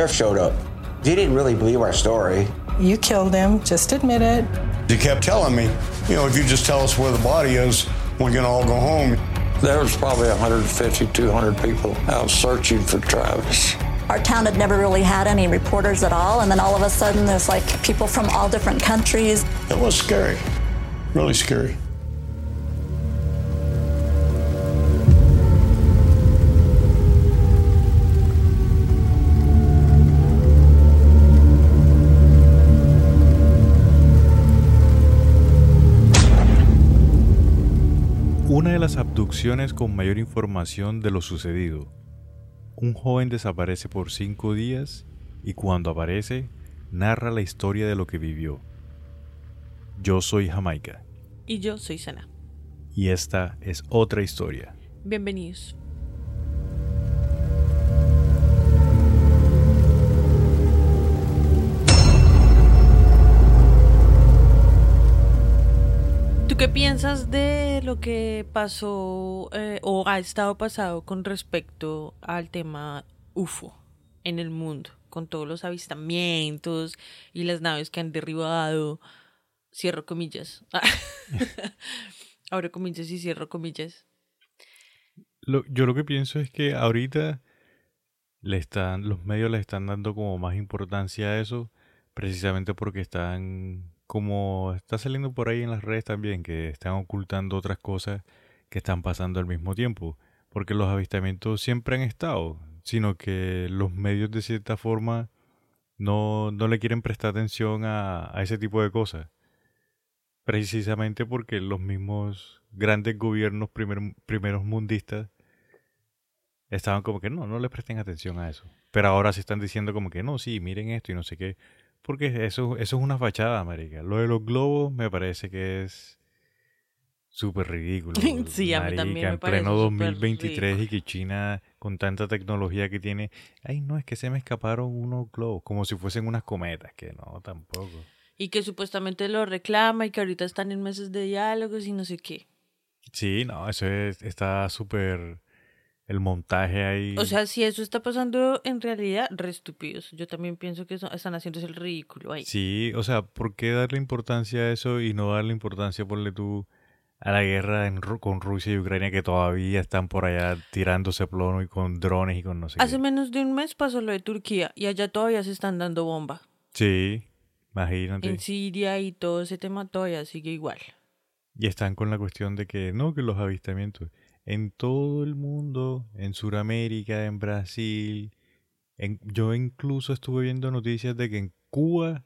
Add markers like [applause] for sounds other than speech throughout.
sheriff showed up. He didn't really believe our story. You killed him, just admit it. He kept telling me, you know, if you just tell us where the body is, we can all go home. There was probably 150, 200 people out searching for Travis. Our town had never really had any reporters at all, and then all of a sudden there's like people from all different countries. It was scary, really scary. Las abducciones con mayor información de lo sucedido. Un joven desaparece por cinco días y cuando aparece narra la historia de lo que vivió. Yo soy Jamaica Y yo soy Sana. y esta es otra historia. Bienvenidos. Qué piensas de lo que pasó eh, o ha estado pasado con respecto al tema UFO en el mundo? Con todos los avistamientos y las naves que han derribado. Cierro comillas. [laughs] Abro comillas y cierro comillas. Yo lo que pienso es que ahorita le están, los medios le están dando como más importancia a eso, precisamente porque están, como está saliendo por ahí en las redes también, que están ocultando otras cosas que están pasando al mismo tiempo, porque los avistamientos siempre han estado, sino que los medios de cierta forma no, no le quieren prestar atención a, a ese tipo de cosas. Precisamente porque los mismos grandes gobiernos primer- primeros mundistas estaban como que no, no le presten atención a eso. Pero ahora se están diciendo como que no, sí, miren esto y no sé qué. Porque eso, eso es una fachada, marica. Lo de los globos me parece que es súper ridículo. [laughs] Sí, a mí también me En parece pleno súper 2023 y que China, con tanta tecnología que tiene, ay, no, es que se me escaparon unos globos, como si fuesen unas cometas, que no, tampoco. Y que supuestamente lo reclama y que ahorita están en meses de diálogos y no sé qué. Sí, no, eso es, está súper el montaje ahí. O sea, si eso está pasando en realidad, re estúpidos. Yo también pienso que están haciéndose el ridículo ahí. Sí, o sea, ¿por qué darle importancia a eso y no darle importancia, ponle tú, a la guerra en con Rusia y Ucrania que todavía están por allá tirándose plomo y con drones y con no sé Hace qué? menos de un mes pasó lo de Turquía y allá todavía se están dando bomba. Sí, imagínate. En Siria y todo ese tema todavía sigue igual. Y están con la cuestión de que no, que los avistamientos en todo el mundo, en Sudamérica, en Brasil, yo incluso estuve viendo noticias de que en Cuba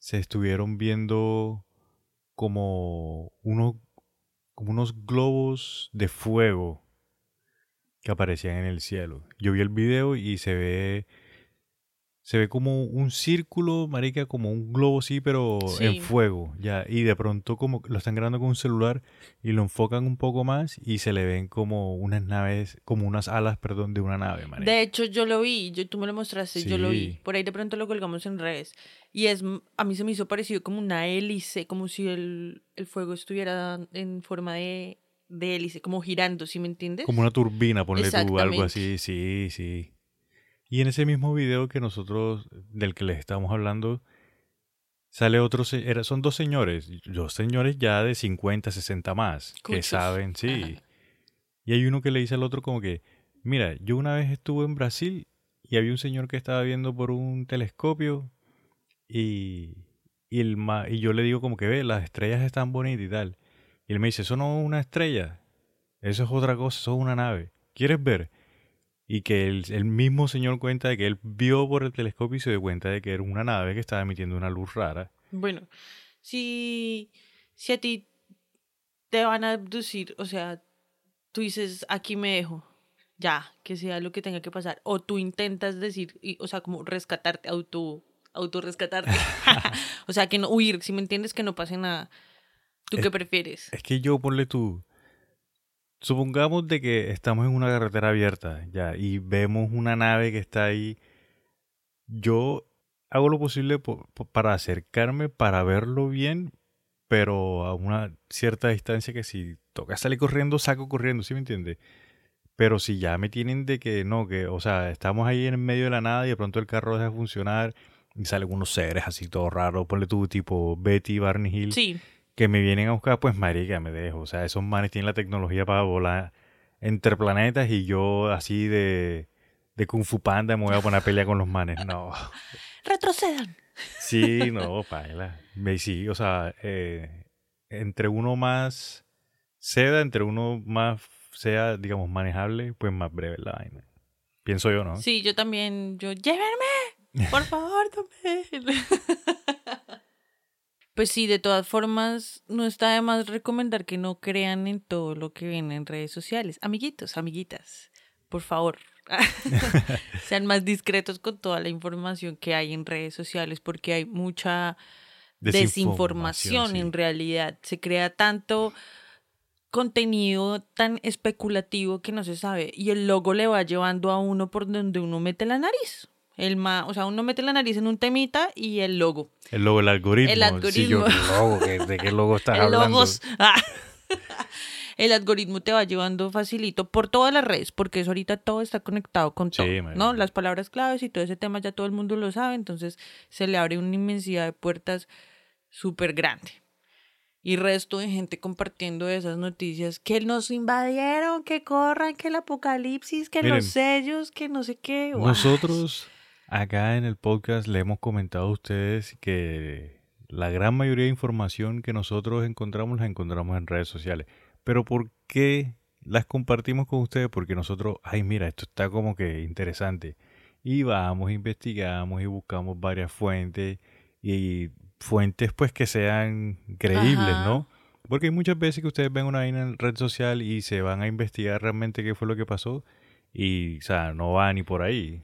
se estuvieron viendo como como unos globos de fuego que aparecían en el cielo. Yo vi el video y se ve se ve como un círculo, marica, como un globo sí, pero Sí. en fuego, ya, y de pronto como lo están grabando con un celular y lo enfocan un poco más y se le ven como unas naves, como unas alas, perdón, de una nave, marica. De hecho, yo lo vi, yo, tú me lo mostraste, yo lo vi. Por ahí de pronto lo colgamos en redes. Y es, a mí se me hizo parecido como una hélice, como si el, el fuego estuviera en forma de, de hélice, como girando, ¿sí me entiendes? Como una turbina, ponle tú, algo así, sí, sí. Y en ese mismo video que nosotros, del que les estamos hablando, sale otro, era, son dos señores, dos señores ya de 50, 60 más, que saben, sí. Ajá. Y hay uno que le dice al otro como que, mira, yo una vez estuve en Brasil y había un señor que estaba viendo por un telescopio y, y, el ma- y yo le digo como que ve, las estrellas están bonitas y tal. Y él me dice, eso no es una estrella, eso es otra cosa, eso es una nave. ¿Quieres ver? Y que el, el mismo señor cuenta de que él vio por el telescopio y se dio cuenta de que era una nave que estaba emitiendo una luz rara. Bueno, si, si a ti te van a abducir, o sea, tú dices, aquí me dejo, ya, que sea lo que tenga que pasar, o tú intentas decir, y- o sea, como rescatarte, auto, autorrescatarte, [laughs] [laughs] o sea, que no huir, si me entiendes, que no pase nada. ¿Tú Es- qué prefieres? Es que yo, ponle tú. Supongamos de que estamos en una carretera abierta ya y vemos una nave que está ahí. Yo hago lo posible po- po- para acercarme, para verlo bien, pero a una cierta distancia que si toca salir corriendo, saco corriendo, ¿sí me entiende? Pero si ya me tienen de que no, que, o sea, estamos ahí en medio de la nada y de pronto el carro deja de funcionar y salen unos seres así todo raros, ponle tú tipo Betty, Barney Hill, Sí. Que me vienen a buscar, pues marica, me dejo. O sea, esos manes tienen la tecnología para volar entre planetas y yo así de, de Kung Fu Panda me voy a poner a pelear con los manes. No. [laughs] Retrocedan. Sí, no, paila. Me sí, o sea, eh, entre uno más seda, entre uno más sea, digamos, manejable, pues más breve la vaina. Pienso yo, ¿no? Sí, yo también, yo, llévenme, por favor, [laughs] tomen. [laughs] Pues sí, de todas formas, no está de más recomendar que no crean en todo lo que ven en redes sociales. Amiguitos, amiguitas, por favor, [laughs] sean más discretos con toda la información que hay en redes sociales porque hay mucha desinformación sí. en realidad. Se crea tanto contenido tan especulativo que no se sabe y el logo le va llevando a uno por donde uno mete la nariz. El ma, o sea, uno mete la nariz en un temita y el logo. El logo, el algoritmo. El Sí, yo, algoritmo. ¿qué logo? ¿Qué- ¿De qué logo estás [laughs] el hablando? logos. Ah. [laughs] El algoritmo te va llevando facilito por todas las redes, porque eso ahorita todo está conectado con Sí, todo. ¿no? Las palabras claves y todo ese tema ya todo el mundo lo sabe, entonces se le abre una inmensidad de puertas súper grande. Y resto de gente compartiendo esas noticias que nos invadieron, que corran, que el apocalipsis, que Miren, los sellos, que no sé qué. Nosotros acá en el podcast le hemos comentado a ustedes que la gran mayoría de información que nosotros encontramos la encontramos en redes sociales. Pero ¿por qué las compartimos con ustedes? Porque nosotros, ay mira, esto está como que interesante. Y vamos, investigamos y buscamos varias fuentes y fuentes pues que sean creíbles, Ajá. ¿no? Porque hay muchas veces que ustedes ven una vaina en red social y se van a investigar realmente qué fue lo que pasó y, o sea, no va ni por ahí.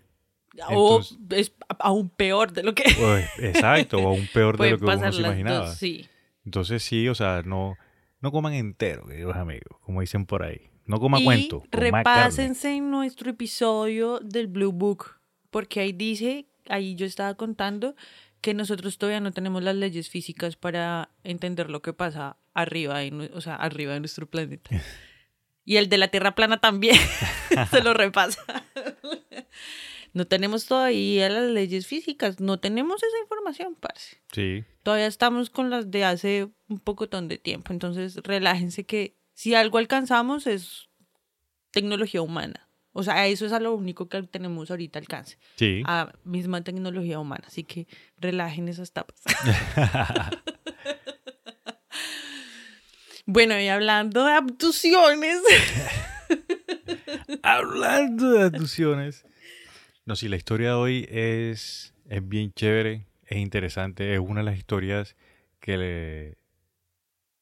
O entonces- es aún peor de lo que O exacto, o aún peor de lo que uno se imaginaba. dos, sí. Entonces sí, o sea, no, no coman entero, queridos amigos, como dicen por ahí. No coman y cuento, repásense en nuestro episodio del Blue Book, porque ahí dice, ahí yo estaba contando que nosotros todavía no tenemos las leyes físicas para entender lo que pasa arriba, de o sea, arriba de nuestro planeta. [laughs] Y el de la Tierra plana también [laughs] se lo repasa. [laughs] No tenemos todavía las leyes físicas, no tenemos esa información, parce. Sí, Todavía estamos con las de hace un pocotón de tiempo. Entonces, relájense que si algo alcanzamos es tecnología humana. O sea, eso es a lo único que tenemos ahorita alcance. sí. A misma tecnología humana. Así que relajen esas tapas. [laughs] [laughs] bueno, y hablando de abducciones. [laughs] Hablando de abducciones. No, sí, la historia de hoy es, es bien chévere, es interesante, es una de las historias que, le-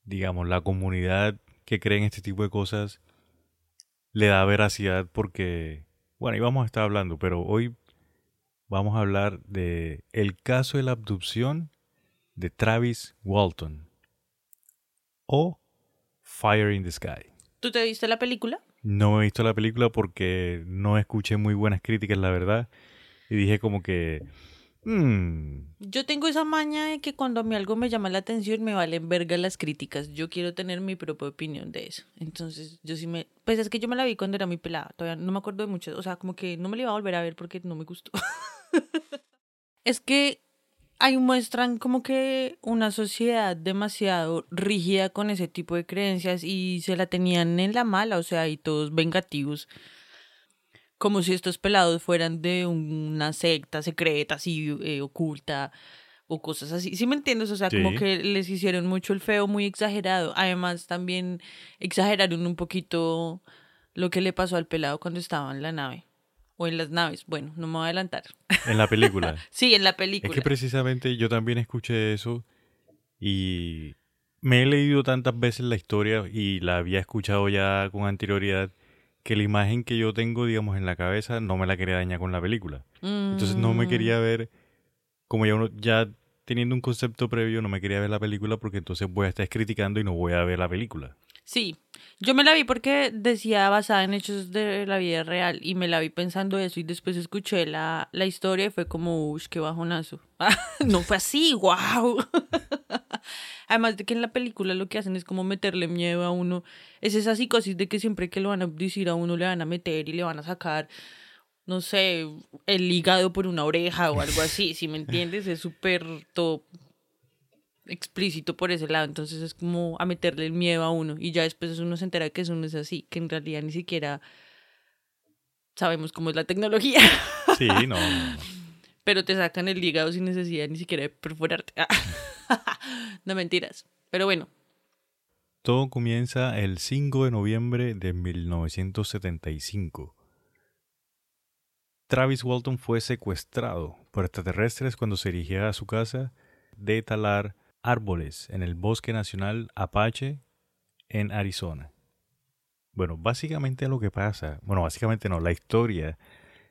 digamos, la comunidad que cree en este tipo de cosas le da veracidad porque, bueno, íbamos a estar hablando, pero hoy vamos a hablar de el caso de la abducción de Travis Walton o Fire in the Sky. ¿Tú te viste la película? No he visto la película porque no escuché muy buenas críticas, la verdad. Y dije como que... "Mm, Yo tengo esa maña de que cuando a mí algo me llama la atención me valen verga las críticas. Yo quiero tener mi propia opinión de eso. Entonces, yo sí me... Pues es que yo me la vi cuando era muy pelada. Todavía no me acuerdo de mucho. O sea, como que no me la iba a volver a ver porque no me gustó. [laughs] es que ahí muestran como que una sociedad demasiado rígida con ese tipo de creencias y se la tenían en la mala, o sea, y todos vengativos como si estos pelados fueran de una secta secreta, así eh, oculta o cosas así. ¿Sí me entiendes? O sea, como que les hicieron mucho el feo, muy exagerado. Además, también exageraron un poquito lo que le pasó al pelado cuando estaba en la nave. O en las naves. Bueno, no me voy a adelantar. en la película. [laughs] Sí, en la es película. que precisamente yo también escuché eso y me he leído tantas veces la historia y la había escuchado ya con anterioridad que la imagen que yo tengo, digamos, en la cabeza no me la quería dañar con la película. Entonces no me Mm. quería ver, como ya uno, ya teniendo un concepto previo, no me quería ver la película porque entonces voy a estar criticando y no voy a ver la película. Sí, yo me la vi porque decía basada en hechos de la vida real y me la vi pensando eso y después escuché la, la historia y fue como, uff, qué bajonazo. [laughs] no fue así, wow. [laughs] Además de que en la película lo que hacen es como meterle miedo a uno. Es esa psicosis de que siempre que lo van a abducir a uno le van a meter y le van a sacar, no sé, el hígado por una oreja o algo así, si me entiendes. Es súper todo explícito por ese lado. Entonces es como a meterle el miedo a uno. Y ya después uno se entera que eso no es así, que en realidad ni siquiera sabemos cómo es la tecnología. Sí, no. [laughs] Pero te sacan el hígado sin necesidad ni siquiera de perforarte. [laughs] no mentiras. Pero bueno, Todo comienza el 5 de noviembre de 1975. Travis Walton fue secuestrado por extraterrestres cuando se dirigía a su casa de talar árboles en el Bosque Nacional Apache en Arizona. Bueno, básicamente lo que pasa, bueno, básicamente no, la historia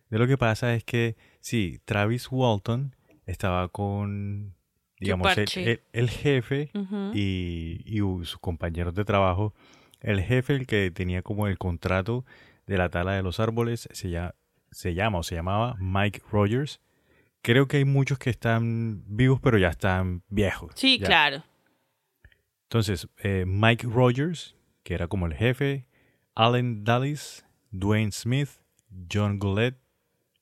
de lo que pasa es que sí, Travis Walton estaba con, digamos, el, parche. el- el jefe y, y sus compañeros de trabajo. El jefe, el que tenía como el contrato de la tala de los árboles, se llama, se llama o se llamaba Mike Rogers. Creo que hay muchos que están vivos, pero ya están viejos. sí, ya. claro. Entonces, eh, Mike Rogers, que era como el jefe, Allen Dallas, Dwayne Smith, John Goulet,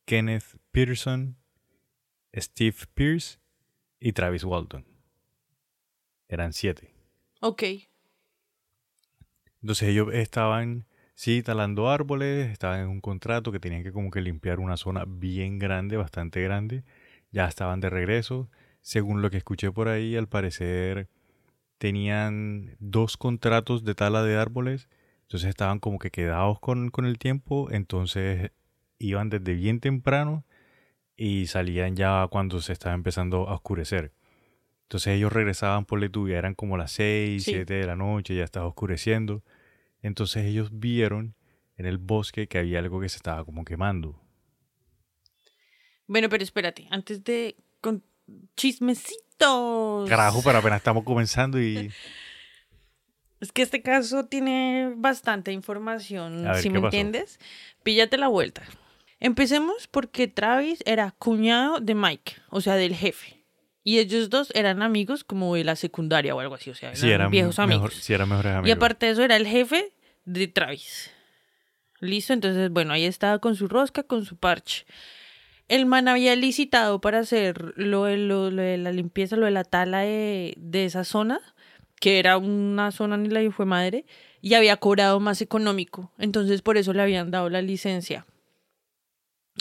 Kenneth Peterson, Steve Pierce y Travis Walton. Eran siete. Ok. Entonces ellos estaban, sí, talando árboles, estaban en un contrato que tenían que como que limpiar una zona bien grande, bastante grande. Ya estaban de regreso. Según lo que escuché por ahí, al parecer tenían dos contratos de tala de árboles. Entonces estaban como que quedados con, con el tiempo. Entonces iban desde bien temprano y salían ya cuando se estaba empezando a oscurecer. Entonces ellos regresaban por Letuya, eran como las 6, Sí. 7 de la noche, ya estaba oscureciendo. Entonces ellos vieron en el bosque que había algo que se estaba como quemando. Bueno, pero espérate, antes de con chismecitos. Carajo, pero apenas estamos comenzando y... Es que este caso tiene bastante información, ver, si ¿qué me pasó? entiendes. Píllate la vuelta. Empecemos porque Travis era cuñado de Mike, o sea, del jefe. Y ellos dos eran amigos como de la secundaria o algo así, o sea, eran, Sí, eran viejos mejor- amigos. sí, eran mejores amigos. Y aparte de eso era el jefe de Travis. Listo, entonces, bueno, ahí estaba con su rosca, con su parche. El man había licitado para hacer lo de, lo- lo de la limpieza, lo de la tala de, de esa zona, que era una zona ni la fue madre, y había cobrado más económico. Entonces, por eso le habían dado la licencia.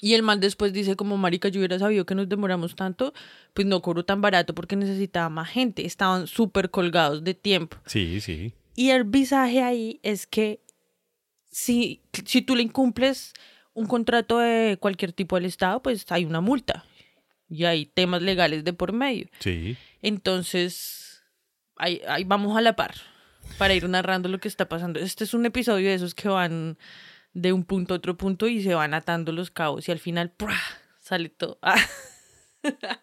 Y el man después dice, como marica, yo hubiera sabido que nos demoramos tanto, pues no cobro tan barato porque necesitaba más gente. Estaban súper colgados de tiempo. Sí, sí. Y el visaje ahí es que si, si tú le incumples un contrato de cualquier tipo del Estado, pues hay una multa. Y hay temas legales de por medio. Sí. Entonces, ahí, ahí vamos a la par para ir narrando lo que está pasando. Este es un episodio de esos que van de un punto a otro punto y se van atando los cabos y al final ¡prua! sale todo. Ah, [laughs]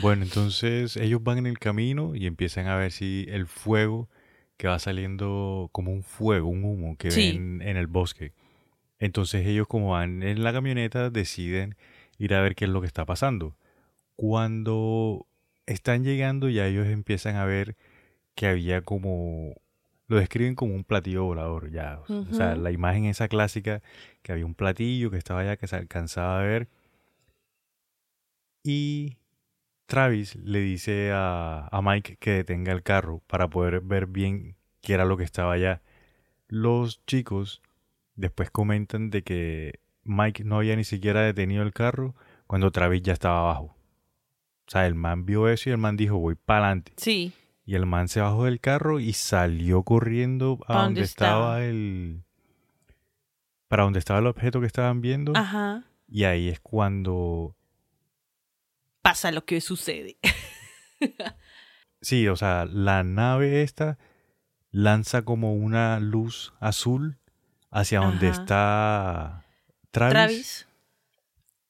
Bueno, entonces ellos van en el camino y empiezan a ver si el fuego que va saliendo como un fuego, un humo que Sí. ven en el bosque. Entonces ellos como van en la camioneta deciden ir a ver qué es lo que está pasando. Cuando están llegando ya ellos empiezan a ver que había como lo describen como un platillo volador ya, o sea, la imagen esa clásica que había un platillo que estaba allá que se alcanzaba a ver y Travis le dice a, a Mike que detenga el carro para poder ver bien qué era lo que estaba allá. Los chicos después comentan de que Mike no había ni siquiera detenido el carro cuando Travis ya estaba abajo. O sea, el man vio eso y el man dijo, voy para adelante. sí, Y el man se bajó del carro y salió corriendo a ¿Pa donde estaba? el... Para donde estaba el objeto que estaban viendo. ajá. Y ahí es cuando Pasa lo que sucede. Sí, o sea, la nave esta lanza como una luz azul hacia donde está Travis, Travis.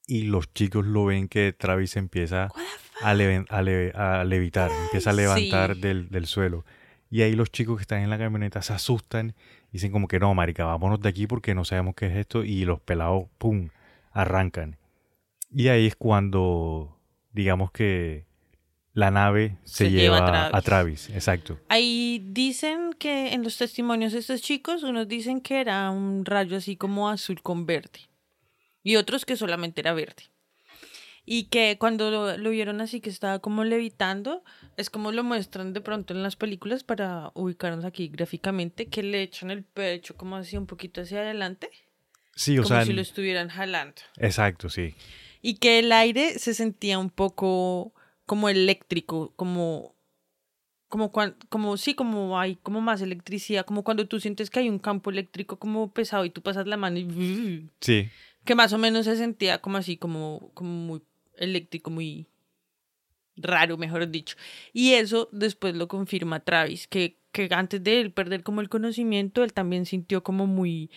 y los chicos lo ven que Travis empieza a, leven- a le- a levitar, empieza a levantar Sí. del, del suelo. Y ahí los chicos que están en la camioneta se asustan y dicen como que no, marica, vámonos de aquí porque no sabemos qué es esto y los pelados, ¡pum!, arrancan. Y ahí es cuando, digamos que la nave se, Se lleva, lleva a a Travis. Exacto. Ahí dicen que en los testimonios de estos chicos, unos dicen que era un rayo así como azul con verde. Y otros que solamente era verde. Y que cuando lo, lo vieron así que estaba como levitando, es como lo muestran de pronto en las películas para ubicarnos aquí gráficamente, que le echan el pecho como así un poquito hacia adelante, Sí, o como sea, si lo estuvieran jalando. exacto, sí. Y que el aire se sentía un poco como eléctrico, como como cuan- como sí, como hay como más electricidad, como cuando tú sientes que hay un campo eléctrico como pesado y tú pasas la mano y [laughs] Sí, que más o menos se sentía como así como como muy eléctrico, muy raro, mejor dicho. Y eso después lo confirma Travis, que que antes de él perder como el conocimiento, él también sintió como muy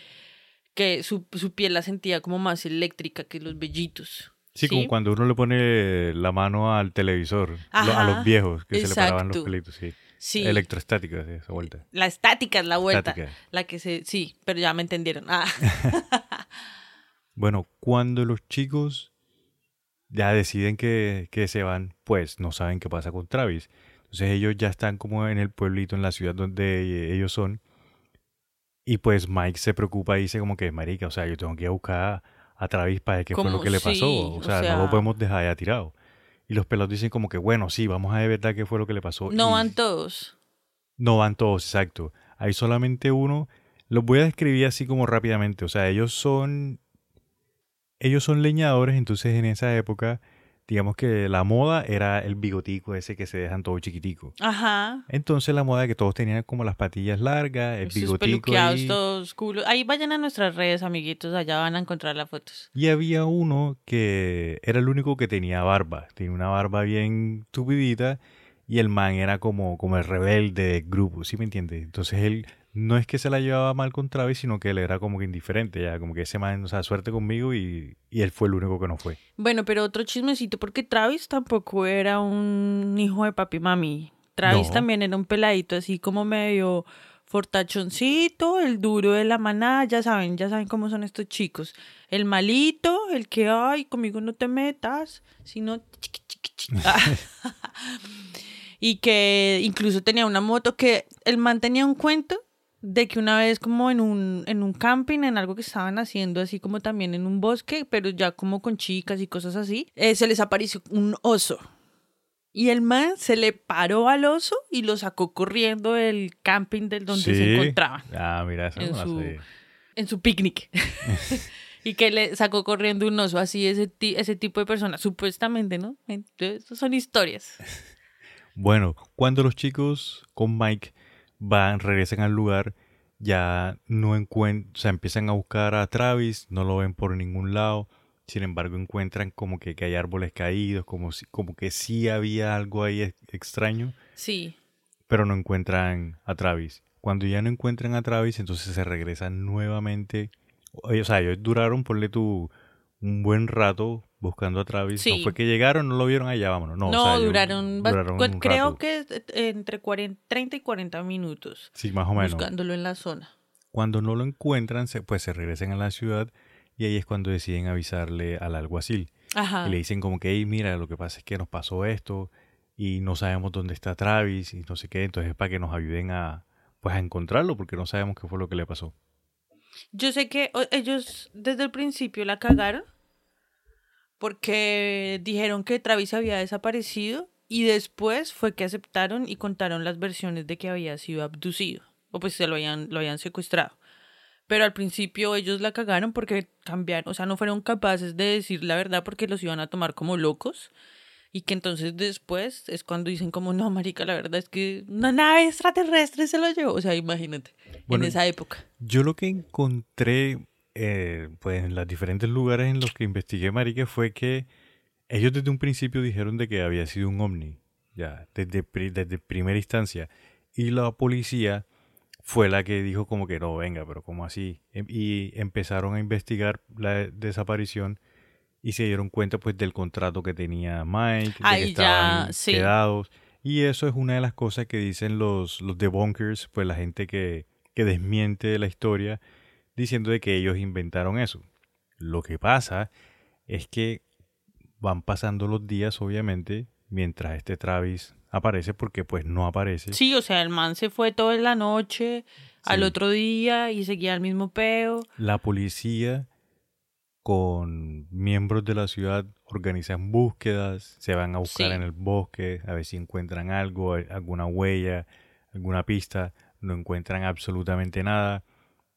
que su, su piel la sentía como más eléctrica que los vellitos. Sí, como cuando uno le pone la mano al televisor, a los viejos que se le paraban los exacto. pelitos, sí. Sí. Electrostática, sí, esa vuelta. La estática es la vuelta. Estática. La que se. Sí, pero ya me entendieron. Ah. [laughs] Bueno, cuando los chicos ya deciden que, que se van, pues no saben qué pasa con Travis. Entonces ellos ya están como en el pueblito, en la ciudad donde ellos son. Y pues Mike se preocupa y dice como que, marica, o sea, yo tengo que ir a buscar a, Travis para qué fue lo que le pasó. sí, o o sea, no lo podemos dejar ya tirado. Y los pelos dicen como que, bueno, sí, vamos a ver verdad qué fue lo que le pasó. No Y van todos. No van todos, exacto. Hay solamente uno. Los voy a describir así como rápidamente. O sea, ellos son ellos son leñadores, entonces en esa época, digamos que la moda era el bigotico ese que se dejan todo chiquitico. Ajá. Entonces la moda de que todos tenían como las patillas largas, el Sus bigotico ahí. todos culos. Ahí vayan a nuestras redes, amiguitos. Allá van a encontrar las fotos. Y había uno que era el único que tenía barba. Tenía una barba bien tupidita y el man era como, como el rebelde del grupo, ¿sí me entiendes? Entonces él no es que se la llevaba mal con Travis, sino que él era como que indiferente, ya como que ese man, o sea, suerte conmigo y, y él fue el único que no fue. Bueno, pero otro chismecito, porque Travis tampoco era un hijo de papi y mami. Travis No. también era un peladito así como medio fortachoncito, el duro de la manada, ya saben, ya saben cómo son estos chicos. El malito, el que, ay, conmigo no te metas, sino... [laughs] Ah. [laughs] y que incluso tenía una moto que el man tenía un cuento de que una vez como en un, en un camping, en algo que estaban haciendo, así como también en un bosque, pero ya como con chicas y cosas así, eh, se les apareció un oso. Y el man se le paró al oso y lo sacó corriendo del camping del donde se encontraban, Ah, mira, eso En no su- en su picnic. [laughs] [laughs] y que le sacó corriendo un oso así, ese, ese tipo de personas, supuestamente, ¿no? Entonces, son historias. [laughs] Bueno, cuando los chicos con Mike van, regresan al lugar, ya no encuentran, o sea, empiezan a buscar a Travis, no lo ven por ningún lado. Sin embargo, encuentran como que, que hay árboles caídos, como, si, como que sí había algo ahí ex- extraño, Sí. pero no encuentran a Travis. Cuando ya no encuentran a Travis, entonces se regresan nuevamente. O sea, ellos duraron, ponle tú, un buen rato buscando a Travis. No fue que llegaron, no lo vieron allá, vámonos. No, No, o sea, duraron, duraron un creo rato. que entre 40, 30 y 40 minutos Sí, más o menos. buscándolo en la zona. Cuando no lo encuentran, se- pues se regresan a la ciudad y ahí es cuando deciden avisarle al alguacil. Ajá. Y le dicen como que, hey, mira, lo que pasa es que nos pasó esto y no sabemos dónde está Travis y no sé qué. Entonces para que nos ayuden a, pues, a encontrarlo porque no sabemos qué fue lo que le pasó. Yo sé que ellos desde el principio la cagaron porque dijeron que Travis había desaparecido y después fue que aceptaron y contaron las versiones de que había sido abducido o pues se lo habían, lo habían secuestrado. Pero al principio ellos la cagaron porque cambiaron, o sea, no fueron capaces de decir la verdad porque los iban a tomar como locos. Y que entonces después es cuando dicen como, no, marica, la verdad es que una nave extraterrestre se lo llevó. O sea, imagínate, Bueno, en esa época. Yo lo que encontré eh, pues, en los diferentes lugares en los que investigué, Marica, fue que ellos desde un principio dijeron de que había sido un ovni, ya, desde, desde primera instancia. Y la policía fue la que dijo como que no, venga, pero ¿cómo así? Em- Y empezaron a investigar la desaparición y se dieron cuenta pues del contrato que tenía Mike, de que Ahí ya, estaban sí. quedados. Y eso es una de las cosas que dicen los, los debunkers, pues la gente que, que desmiente la historia, diciendo de que ellos inventaron eso. Lo que pasa es que van pasando los días, obviamente, mientras este Travis aparece porque pues no aparece. Sí, o sea, el man se fue toda la noche, al otro día y seguía el mismo peo. La policía con miembros de la ciudad organizan búsquedas, se van a buscar Sí. en el bosque a ver si encuentran algo, alguna huella, alguna pista, no encuentran absolutamente nada.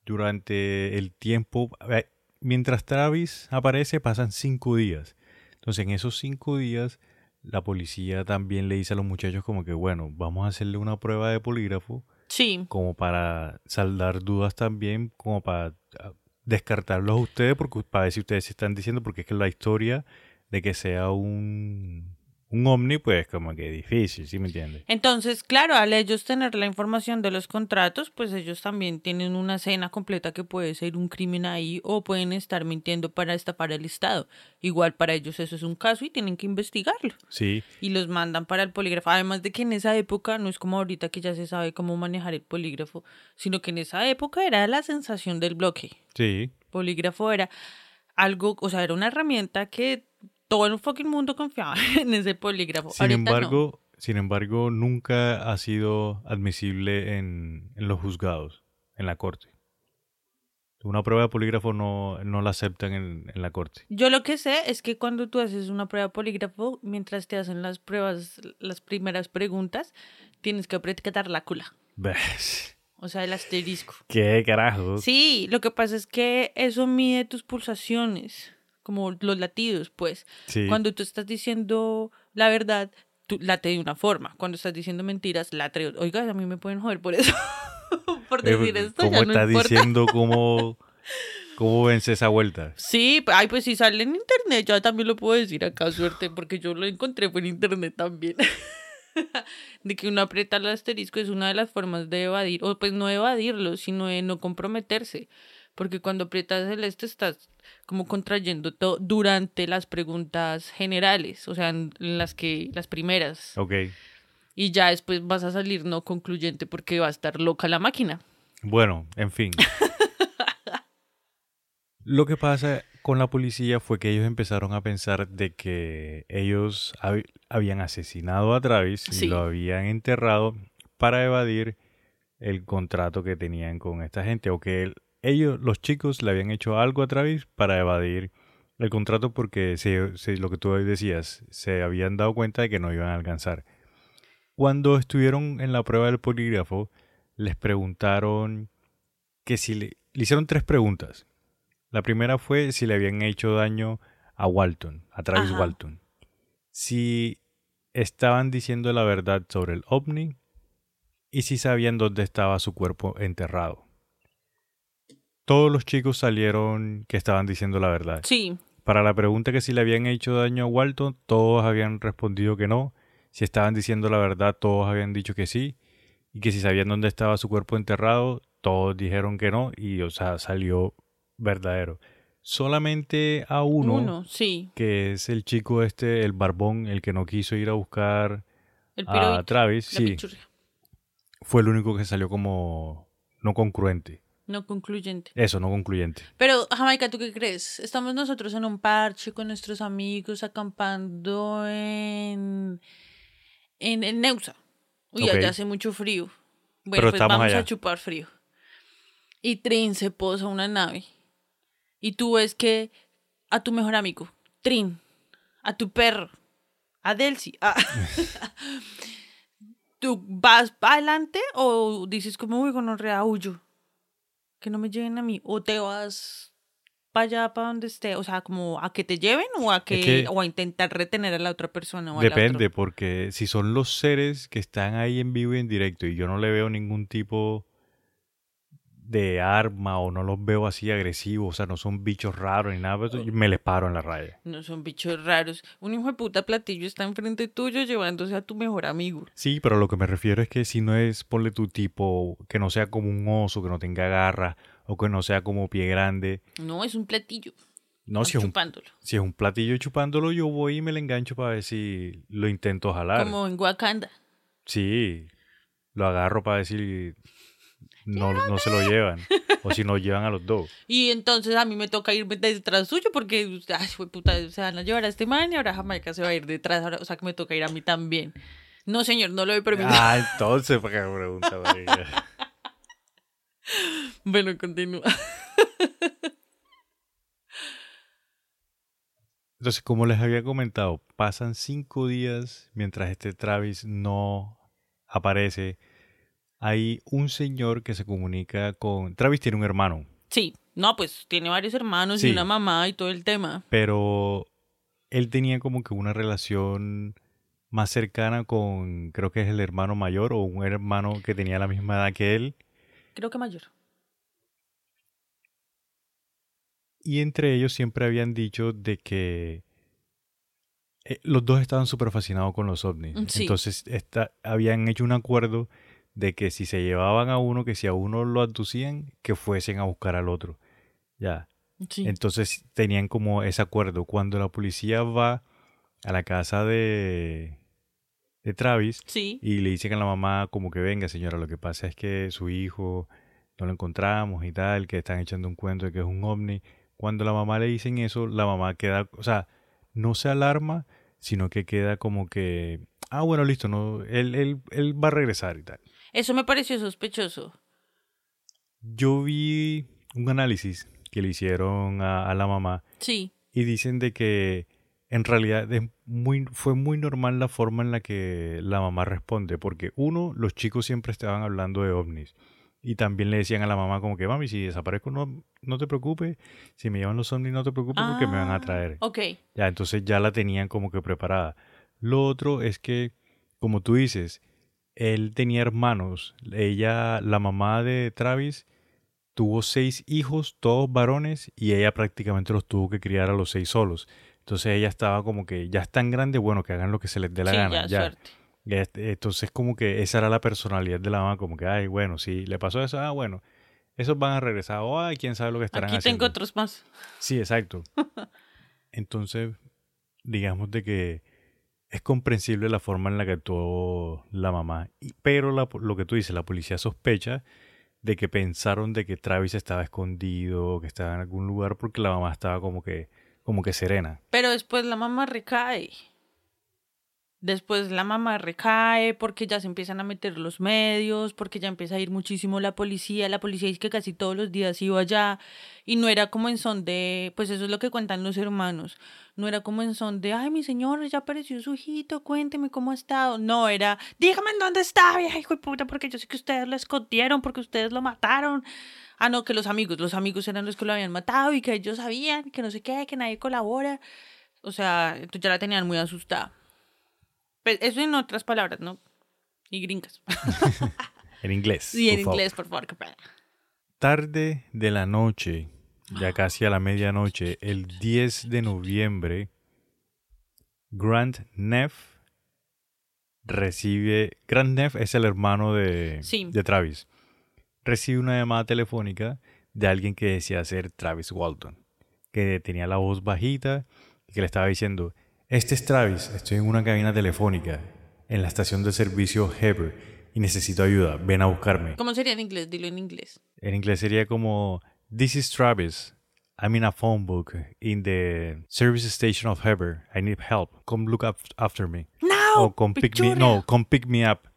Durante el tiempo, eh, mientras Travis aparece, pasan cinco días. Entonces, en esos cinco días, la policía también le dice a los muchachos como que, bueno, vamos a hacerle una prueba de polígrafo Sí, como para saldar dudas también, como para ah, descartarlos a ustedes, porque para ver si ustedes se están diciendo, porque es que la historia de que sea un, un ovni, pues como que difícil, ¿sí me entiendes? Entonces, claro, al ellos tener la información de los contratos, pues ellos también tienen una escena completa que puede ser un crimen ahí o pueden estar mintiendo para estafar al Estado. Igual para ellos eso es un caso y tienen que investigarlo. Sí, Y los mandan para el polígrafo. Además de que en esa época, no es como ahorita que ya se sabe cómo manejar el polígrafo, sino que en esa época era la sensación del bloque. sí, Polígrafo era algo, o sea, era una herramienta que todo el fucking mundo confiaba [laughs] en ese polígrafo. Sin Ahorita no. embargo, sin embargo, nunca ha sido admisible en, en los juzgados, en la corte. Una prueba de polígrafo no, no la aceptan en, en la corte. Yo lo que sé es que cuando tú haces una prueba de polígrafo, mientras te hacen las pruebas, las primeras preguntas, tienes que apretar la cula. ¿Ves? O sea, el asterisco. ¿Qué carajo? Sí, lo que pasa es que eso mide tus pulsaciones, como los latidos, pues. Sí. Cuando tú estás diciendo la verdad, tú late de una forma. Cuando estás diciendo mentiras, late. Oiga, a mí me pueden joder por eso. [laughs] por Eh, decir esto, ¿Cómo ya no estás importa. diciendo cómo, [laughs] cómo vence esa vuelta? Sí, ay, pues si sale en internet, yo también lo puedo decir acá, suerte, porque yo lo encontré en internet también. [laughs] de que uno aprieta el asterisco es una de las formas de evadir, o pues no evadirlo, sino de no comprometerse. Porque cuando aprietas el este estás como contrayendo todo durante las preguntas generales, o sea, en las que, las primeras. Ok. Y ya después vas a salir no concluyente porque va a estar loca la máquina. Bueno, en fin. [laughs] Lo que pasa con la policía fue que ellos empezaron a pensar de que ellos hab- habían asesinado a Travis Sí. y lo habían enterrado para evadir el contrato que tenían con esta gente o que el- ellos, los chicos, le habían hecho algo a Travis para evadir el contrato porque se, se- lo que tú decías, se habían dado cuenta de que no iban a alcanzar. Cuando estuvieron en la prueba del polígrafo, les preguntaron que si le, le hicieron tres preguntas. La primera fue si le habían hecho daño a Walton, a Travis Ajá. Walton. Si estaban diciendo la verdad sobre el ovni y si sabían dónde estaba su cuerpo enterrado. Todos los chicos salieron que estaban diciendo la verdad. Sí, Para la pregunta que si le habían hecho daño a Walton, todos habían respondido que no. Si estaban diciendo la verdad, todos habían dicho que sí. Y que si sabían dónde estaba su cuerpo enterrado, todos dijeron que no. Y, o sea, salió verdadero. Solamente a uno, uno, sí. que es el chico este, el barbón, el que no quiso ir a buscar El a Travis, sí, fue el único que salió como no concluente. No concluyente. Eso, no concluyente. Pero, Jamaica, ¿tú qué crees? Estamos nosotros en un parche con nuestros amigos acampando en, en, en Neusa. Uy, allá hace mucho frío. Bueno, Pero pues estamos vamos allá. a chupar frío. Y Trin se posa una nave. Y tú ves que a tu mejor amigo, Trin, a tu perro, a Delcy, a- [laughs] ¿tú vas para adelante o dices como, uy, con huyo? Que no me lleven a mí o te vas para allá para donde esté o sea como a que te lleven o a que, que- o a intentar retener a la otra persona o Depende, porque si son los seres que están ahí en vivo y en directo y yo no le veo ningún tipo de arma o no los veo así agresivos, o sea, no son bichos raros ni nada, pues, yo me les paro en la raya. no son bichos raros un hijo de puta platillo está enfrente tuyo llevándose a tu mejor amigo Sí, pero lo que me refiero es que si no es, ponle tu tipo, que no sea como un oso, que no tenga garra, o que no sea como pie grande. no es un platillo No, si es, un, chupándolo si es un platillo chupándolo, yo voy y me le engancho para ver si lo intento jalar. como en Wakanda Sí, lo agarro para decir, no, no se lo llevan. O si no, [laughs] llevan a los dos. Y entonces a mí me toca irme detrás suyo porque, ay, puta, se van a llevar a este man y ahora Jamaica se va a ir detrás. ahora- o sea que me toca ir a mí también. No, señor, no lo doy permiso. Ah, entonces, ¿para qué me pregunta, marica? [laughs] Bueno, continúa. [laughs] Entonces, como les había comentado, pasan cinco días mientras este Travis no aparece. Hay un señor que se comunica con... Travis tiene un hermano, Sí, no, pues tiene varios hermanos Sí. y una mamá y todo el tema. pero él tenía como que una relación más cercana con, creo que es el hermano mayor o un hermano que tenía la misma edad que él. Creo que mayor. Y entre ellos siempre habían dicho de que eh, los dos estaban súper fascinados con los ovnis. Mm, sí. Entonces esta- habían hecho un acuerdo de que si se llevaban a uno, que si a uno lo abducían, que fuesen a buscar al otro. Ya. Sí. Entonces tenían como ese acuerdo. Cuando la policía va a la casa de, de Travis sí. y le dicen a la mamá como que venga señora, lo que pasa es que su hijo no lo encontramos y tal, que están echando un cuento de que es un ovni. Cuando la mamá le dicen eso, la mamá queda, o sea, no se alarma, sino que queda como que, ah, bueno, listo, no, él, él, él va a regresar y tal. Eso me pareció sospechoso. Yo vi un análisis que le hicieron a, a la mamá Sí. y dicen de que en realidad es muy, fue muy normal la forma en la que la mamá responde, porque uno, los chicos siempre estaban hablando de ovnis y también le decían a la mamá como que, mami, si desaparezco no, no te preocupes, si me llevan los ovnis no te preocupes porque me van a Ah, traer. Ok. Ya, entonces ya la tenían como que preparada. Lo otro es que, como tú dices, él tenía hermanos. Ella, la mamá de Travis, tuvo seis hijos, todos varones, y ella prácticamente los tuvo que criar a los seis solos. Entonces ella estaba como que ya es tan grande, bueno, que hagan lo que se les dé la sí, gana. ya, ya. Este, Entonces como que esa era la personalidad de la mamá, como que, ay, bueno, si le pasó eso, ah, bueno, esos van a regresar, o ay, quién sabe lo que estarán Aquí haciendo. tengo otros más. Sí, exacto. [laughs] Entonces, digamos de que es comprensible la forma en la que actuó la mamá. Pero la- lo que tú dices, la policía sospecha de que pensaron de que Travis estaba escondido, que estaba en algún lugar porque la mamá estaba como que, como que serena. Pero después la mamá recae. Después la mamá recae porque ya se empiezan a meter los medios, porque ya empieza a ir muchísimo la policía. La policía dice que casi todos los días iba allá y no era como en son de, pues eso es lo que cuentan los hermanos. No era como en son de, ay, mi señor, ya apareció su hijito, cuénteme cómo ha estado. No, era, dígame en dónde está, hijo de puta, porque yo sé que ustedes lo escondieron, porque ustedes lo mataron. Ah, no, que los amigos, los amigos eran los que lo habían matado y que ellos sabían, que no sé qué, que nadie colabora. O sea, ya la tenían muy asustada. Pues eso en otras palabras, ¿no? Y gringas. [laughs] En inglés. Sí, en por favor. inglés, por favor. qué pena. Tarde de la noche, ya casi a la medianoche, el 10 de noviembre, Grant Neff recibe. Grant Neff es el hermano de, Sí. de Travis. Recibe una llamada telefónica de alguien que decía ser Travis Walton, que tenía la voz bajita y que le estaba diciendo: Este es Travis, estoy en una cabina telefónica en la estación de servicio Heber y necesito ayuda, ven a buscarme. ¿Cómo sería en inglés? Dilo en inglés. En inglés sería como This is Travis. I'm in a phone book in the service station of Heber. I need help. Come look up after me. No. o come pick me. No, come pick me up.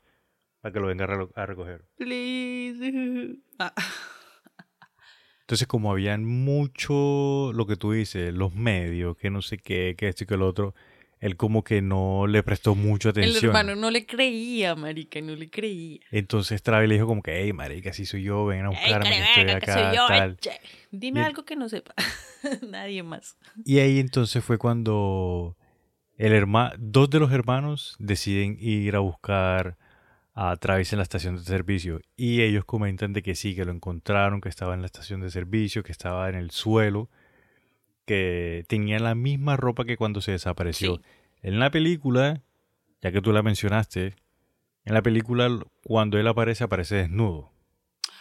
Para que lo venga a recoger. Please. [laughs] Ah, Entonces, como habían mucho, lo que tú dices, los medios, que no sé qué, que esto y que lo otro, él como que no le prestó mucha el atención. hermano no le creía, marica, no le creía. Entonces Travis le dijo como que, hey, marica, si soy yo, ven a buscarme, estoy que acá, soy yo, tal. eche. Dime Y el- algo que no sepa. [laughs] Nadie más. Y ahí entonces fue cuando el herma- dos de los hermanos deciden ir a buscar a Travis en la estación de servicio. Y ellos comentan de que sí, que lo encontraron, que estaba en la estación de servicio, que estaba en el suelo, que tenía la misma ropa que cuando se desapareció. Sí. En la película, ya que tú la mencionaste, en la película cuando él aparece, aparece desnudo.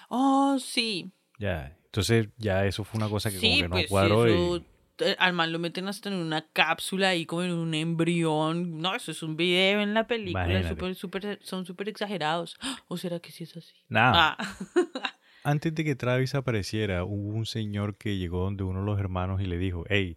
Oh, sí. Ya, entonces ya eso fue una cosa que como Sí, que no pues cuadró eso y... al man lo meten hasta en una cápsula ahí como en un embrión. No, eso es un video en la película. Súper, súper- son súper exagerados. [gasps] ¿O será que sí es así? Nada. Ah. [laughs] Antes de que Travis apareciera, hubo un señor que llegó donde uno de los hermanos y le dijo, hey,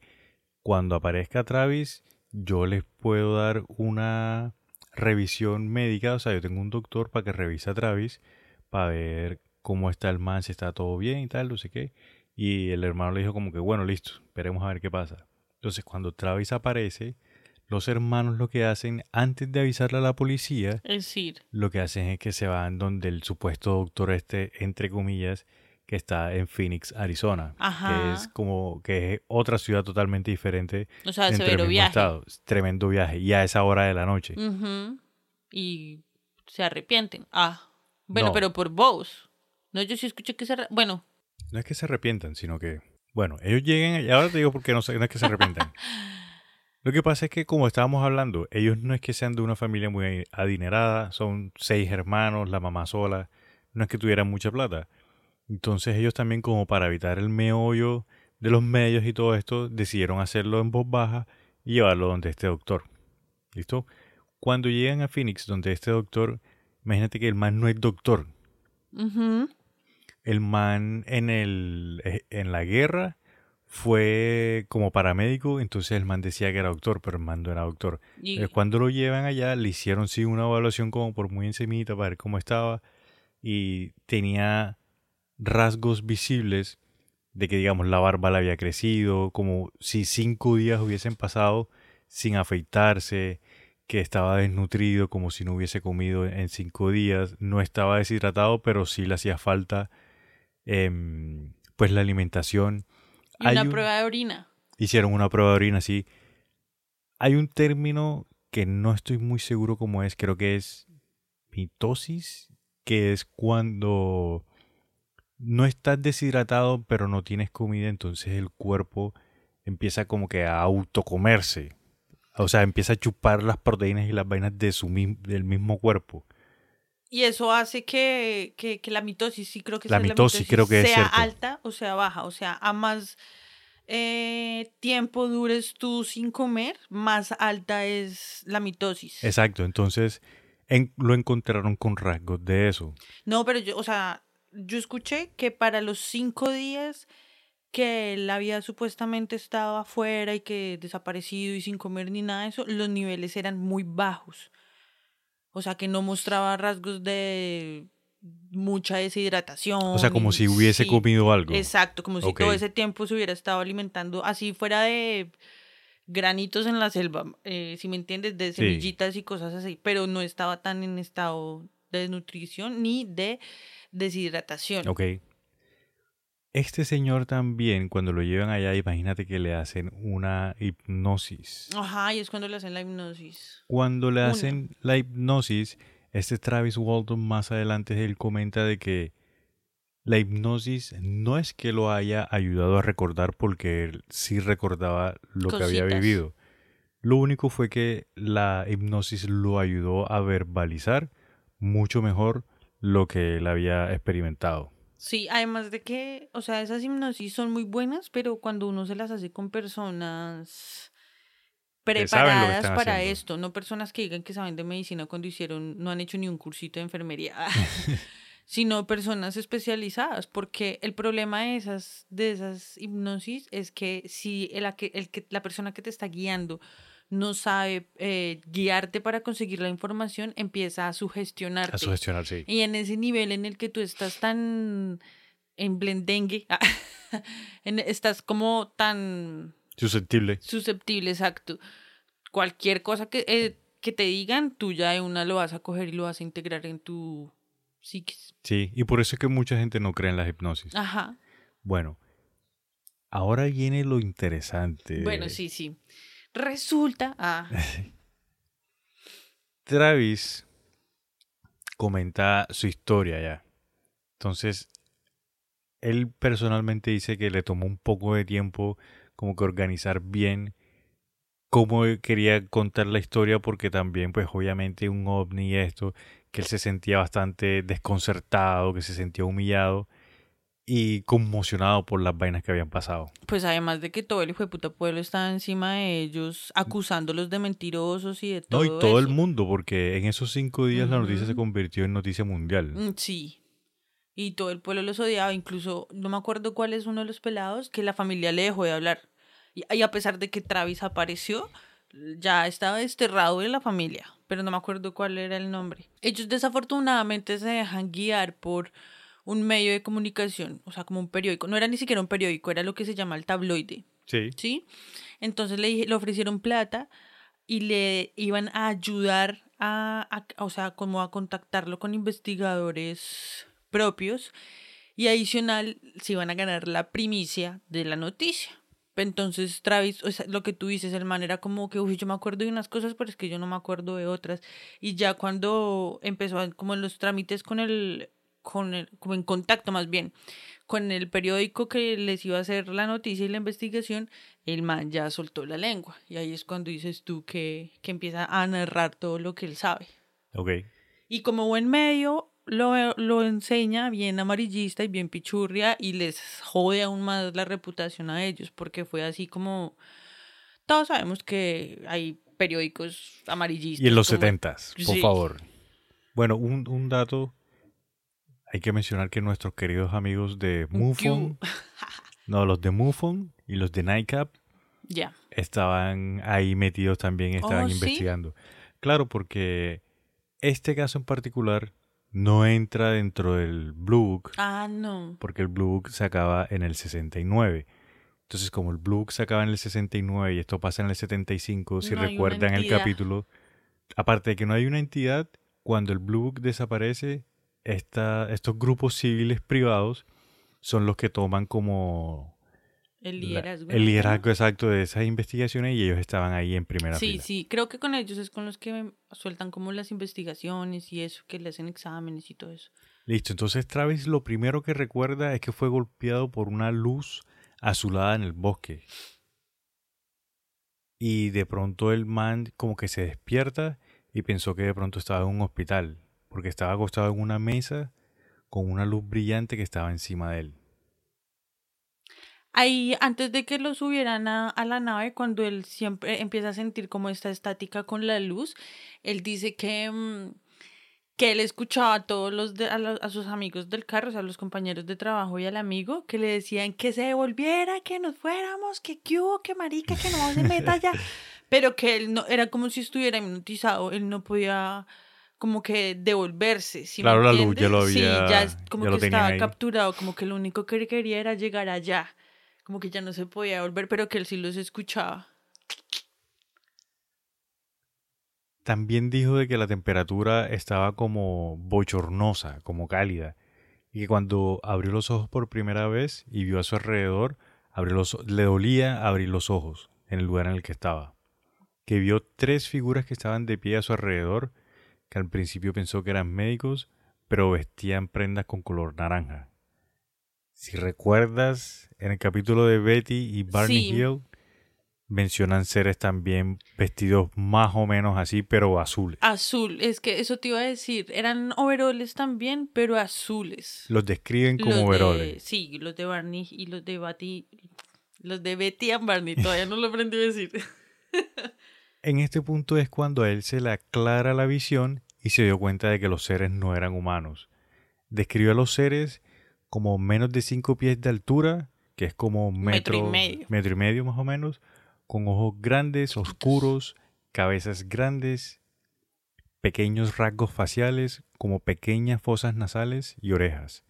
cuando aparezca Travis, yo les puedo dar una revisión médica, o sea, yo tengo un doctor para que revise a Travis para ver cómo está el man, si está todo bien y tal, no sé qué. Y el hermano le dijo como que, bueno, listo, esperemos a ver qué pasa. Entonces, cuando Travis aparece, los hermanos lo que hacen, antes de avisarle a la policía, Es decir, lo que hacen es que se van donde el supuesto doctor este, entre comillas, que está en Phoenix, Arizona, que Ajá. es como que es otra ciudad totalmente diferente o sea, dentro del severo mismo viaje. estado. Tremendo viaje y a esa hora de la noche. Y se arrepienten. Ah, bueno, No. pero por vos. No, yo sí escuché que se... Bueno, No es que se arrepientan, sino que, bueno, ellos llegan y ahora te digo por qué no, no es que se arrepientan. [laughs] Lo que pasa es que, como estábamos hablando, ellos no es que sean de una familia muy adinerada, son seis hermanos, la mamá sola, no es que tuvieran mucha plata. Entonces ellos también, como para evitar el meollo de los medios y todo esto, decidieron hacerlo en voz baja y llevarlo donde este doctor. ¿Listo? Cuando llegan a Phoenix, donde este doctor, imagínate que el man no es doctor. El man en, el, eh, en la guerra fue como paramédico, entonces el man decía que era doctor, pero el man no era doctor. Y- Cuando lo llevan allá, le hicieron sí una evaluación como por muy encimita para ver cómo estaba y tenía rasgos visibles de que, digamos, la barba le había crecido, como si cinco días hubiesen pasado sin afeitarse, que estaba desnutrido, como si no hubiese comido en cinco días, no estaba deshidratado, pero sí le hacía falta, em, pues, la alimentación. y Hay una un- prueba de orina. hicieron una prueba de orina así. Hay un término que no estoy muy seguro cómo es, creo que es mitosis, que es cuando no estás deshidratado pero no tienes comida, entonces el cuerpo empieza como que a autocomerse. O sea, empieza a chupar las proteínas y las vainas de su del mismo cuerpo. Y eso hace que, que, que la mitosis, sí creo que La esa es mitosis, creo que sea alta o sea baja. O sea, a más eh, tiempo dures tú sin comer, más alta es la mitosis. Exacto, entonces en- lo encontraron con rasgos de eso. No, pero yo, o sea, yo escuché que para los cinco días que él había supuestamente estado afuera y que desaparecido y sin comer ni nada de eso, los niveles eran muy bajos. O sea, que no mostraba rasgos de mucha deshidratación. O sea, como si hubiese sí, comido algo. Exacto, como si todo ese tiempo se hubiera estado alimentando así fuera de granitos en la selva, eh, si me entiendes, de Sí. semillitas y cosas así, pero no estaba tan en estado de desnutrición ni de deshidratación. Ok. Este señor también, cuando lo llevan allá, imagínate que le hacen una hipnosis. Ajá, y es cuando le hacen la hipnosis. Cuando le hacen la hipnosis, este Travis Walton más adelante él comenta de que la hipnosis no es que lo haya ayudado a recordar porque él sí recordaba lo que había vivido. Lo único fue que la hipnosis lo ayudó a verbalizar mucho mejor lo que él había experimentado. Sí, además de que, o sea, esas hipnosis son muy buenas, pero cuando uno se las hace con personas Que que preparadas para haciendo. esto, no personas que digan que saben de medicina cuando hicieron, no han hecho ni un cursito de enfermería, [laughs] [laughs] sino personas especializadas, porque el problema de esas, de esas hipnosis es que si el, el la persona que te está guiando no sabe eh, guiarte para conseguir la información, empieza a sugestionarte. A sugestionar, sí. Y en ese nivel en el que tú estás tan en blendengue, [laughs] en- estás como tan Susceptible. susceptible, exacto. Cualquier cosa que, eh, que te digan, tú ya de una lo vas a coger y lo vas a integrar en tu psiquis. Sí, y por eso es que mucha gente no cree en las hipnosis. Ajá. Bueno, ahora viene lo interesante. Bueno, sí, sí. Resulta, ah, [laughs] Travis comenta su historia ya. Entonces, él personalmente dice que le tomó un poco de tiempo como que organizar bien cómo quería contar la historia porque también pues obviamente un ovni esto, que él se sentía bastante desconcertado, que se sentía humillado y conmocionado por las vainas que habían pasado. Pues además de que todo el hijo de puta pueblo estaba encima de ellos, acusándolos de mentirosos y de todo. No, y todo el mundo, porque en esos cinco días la noticia se convirtió en noticia mundial. Mm, Sí. Y todo el pueblo los odiaba, incluso no me acuerdo cuál es uno de los pelados, que la familia le dejó de hablar. Y, y a pesar de que Travis apareció, ya estaba desterrado de la familia, pero no me acuerdo cuál era el nombre. Ellos desafortunadamente se dejan guiar por un medio de comunicación, o sea, como un periódico. No era ni siquiera un periódico, era lo que se llama el tabloide. Sí. ¿sí? Entonces le, dije- le ofrecieron plata y le iban a ayudar a, a- o sea, como a contactarlo con investigadores propios y adicional se iban a ganar la primicia de la noticia. Entonces Travis, o sea, lo que tú dices, el man era como que, uy, yo me acuerdo de unas cosas, pero es que yo no me acuerdo de otras. Y ya cuando empezó como los trámites con el, con el, como en contacto más bien, con el periódico que les iba a hacer la noticia y la investigación, el man ya soltó la lengua. Y ahí es cuando dices tú que, que empieza a narrar todo lo que él sabe. Ok. Y como buen medio, lo, lo enseña bien amarillista y bien pichurria y les jode aún más la reputación a ellos, porque fue así como... Todos sabemos que hay periódicos amarillistas. Y en los como- setentas, por Sí. favor. Bueno, un, un dato. Hay que mencionar que nuestros queridos amigos de MUFON, [laughs] no, los de MUFON y los de NICAP Ya. estaban ahí metidos también, estaban Oh, ¿sí? investigando. Claro, porque este caso en particular no entra dentro del Blue Book, Ah, no. porque el Blue Book se acaba en el 69. Entonces, como el Blue Book se acaba en el 69 y esto pasa en el 75, si No recuerdan el capítulo, aparte de que no hay una entidad, cuando el Blue Book desaparece, esta, estos grupos civiles privados son los que toman como El la- liderazgo. el ¿no? liderazgo exacto de esas investigaciones y ellos estaban ahí en primera Sí, fila. sí, creo que con ellos es con los que sueltan como las investigaciones y eso, que le hacen exámenes y todo eso. Listo, entonces Travis lo primero que recuerda es que fue golpeado por una luz azulada en el bosque. Y de pronto el man como que se despierta y pensó que de pronto estaba en un hospital, porque estaba acostado en una mesa con una luz brillante que estaba encima de él. Ahí, antes de que lo subieran a, a la nave, cuando él siempre empieza a sentir como esta estática con la luz, él dice que, mm, que él escuchaba a todos los de, a, los- a sus amigos del carro, o sea, a los compañeros de trabajo y al amigo, que le decían que se devolviera, que nos fuéramos, que qué hubo, que marica, que no se meta allá. [laughs] Pero que él no, era como si estuviera hipnotizado, él no podía como que devolverse. ¿sí Claro, la luz ya lo Sí, había- ya como ya lo que estaba ahí. capturado, como que lo único que quería era llegar allá como que ya no se podía volver, pero que él sí los escuchaba. También dijo de que la temperatura estaba como bochornosa, como cálida, y que cuando abrió los ojos por primera vez y vio a su alrededor, abrió los, le dolía abrir los ojos en el lugar en el que estaba. Que vio tres figuras que estaban de pie a su alrededor, que al principio pensó que eran médicos, pero vestían prendas con color naranja. Si recuerdas, en el capítulo de Betty y Barney Sí. Hill, mencionan seres también vestidos más o menos así, pero azules. Azul, es que eso te iba a decir, eran overoles también, pero azules. Los describen como Los de- overoles. Sí, los de Barney y los de Betty, los de Betty and Barney, todavía no lo aprendí a decir. [laughs] En este punto es cuando a él se le aclara la visión y se dio cuenta de que los seres no eran humanos. Describió a los seres como menos de 5 pies de altura, que es como Metro metro, y medio. metro y medio más o menos, con ojos grandes, oscuros, cabezas grandes, pequeños rasgos faciales, como pequeñas fosas nasales y orejas.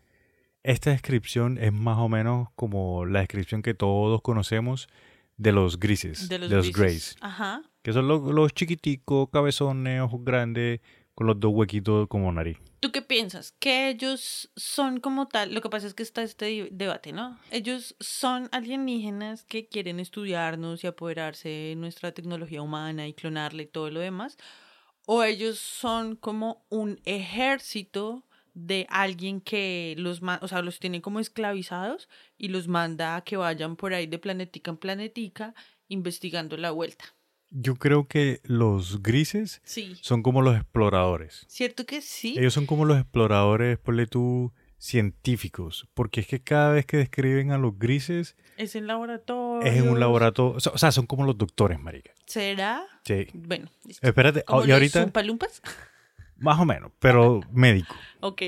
Esta descripción es más o menos como la descripción que todos conocemos de los grises, De los, greys. grises. Ajá. Que son los, los chiquiticos, cabezones, ojos grandes, con los dos huequitos como nariz. ¿Tú qué piensas? Que ellos son como tal, lo que pasa es que está este debate, ¿no? Ellos son alienígenas que quieren estudiarnos y apoderarse de nuestra tecnología humana y clonarla y todo lo demás. O ellos son como un ejército de alguien que los, o sea, los tiene como esclavizados y los manda a que vayan por ahí de planetica en planetica investigando la vuelta. Yo creo que los grises Sí. son como los exploradores. ¿Cierto que sí? Ellos son como los exploradores, ponle tú, científicos, porque es que cada vez que describen a los grises Es en laboratorio. es en un laboratorio, o sea, son como los doctores, marica. ¿Será? Sí. Bueno, listo. Espérate, ¿Como y los ahorita? Más o menos, pero médico. Ok.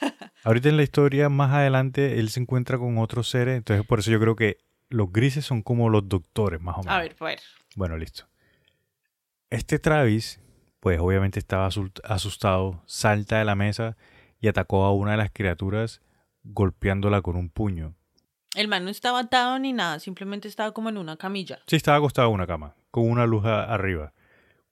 [laughs] Ahorita en la historia, más adelante, él se encuentra con otros seres, entonces por eso yo creo que los grises son como los doctores, más o menos. A ver, ver. Bueno, listo. Este Travis, pues obviamente estaba asustado, salta de la mesa y atacó a una de las criaturas golpeándola con un puño. El man no estaba atado ni nada, simplemente estaba como en una camilla. Sí, estaba acostado en una cama, con una luz arriba.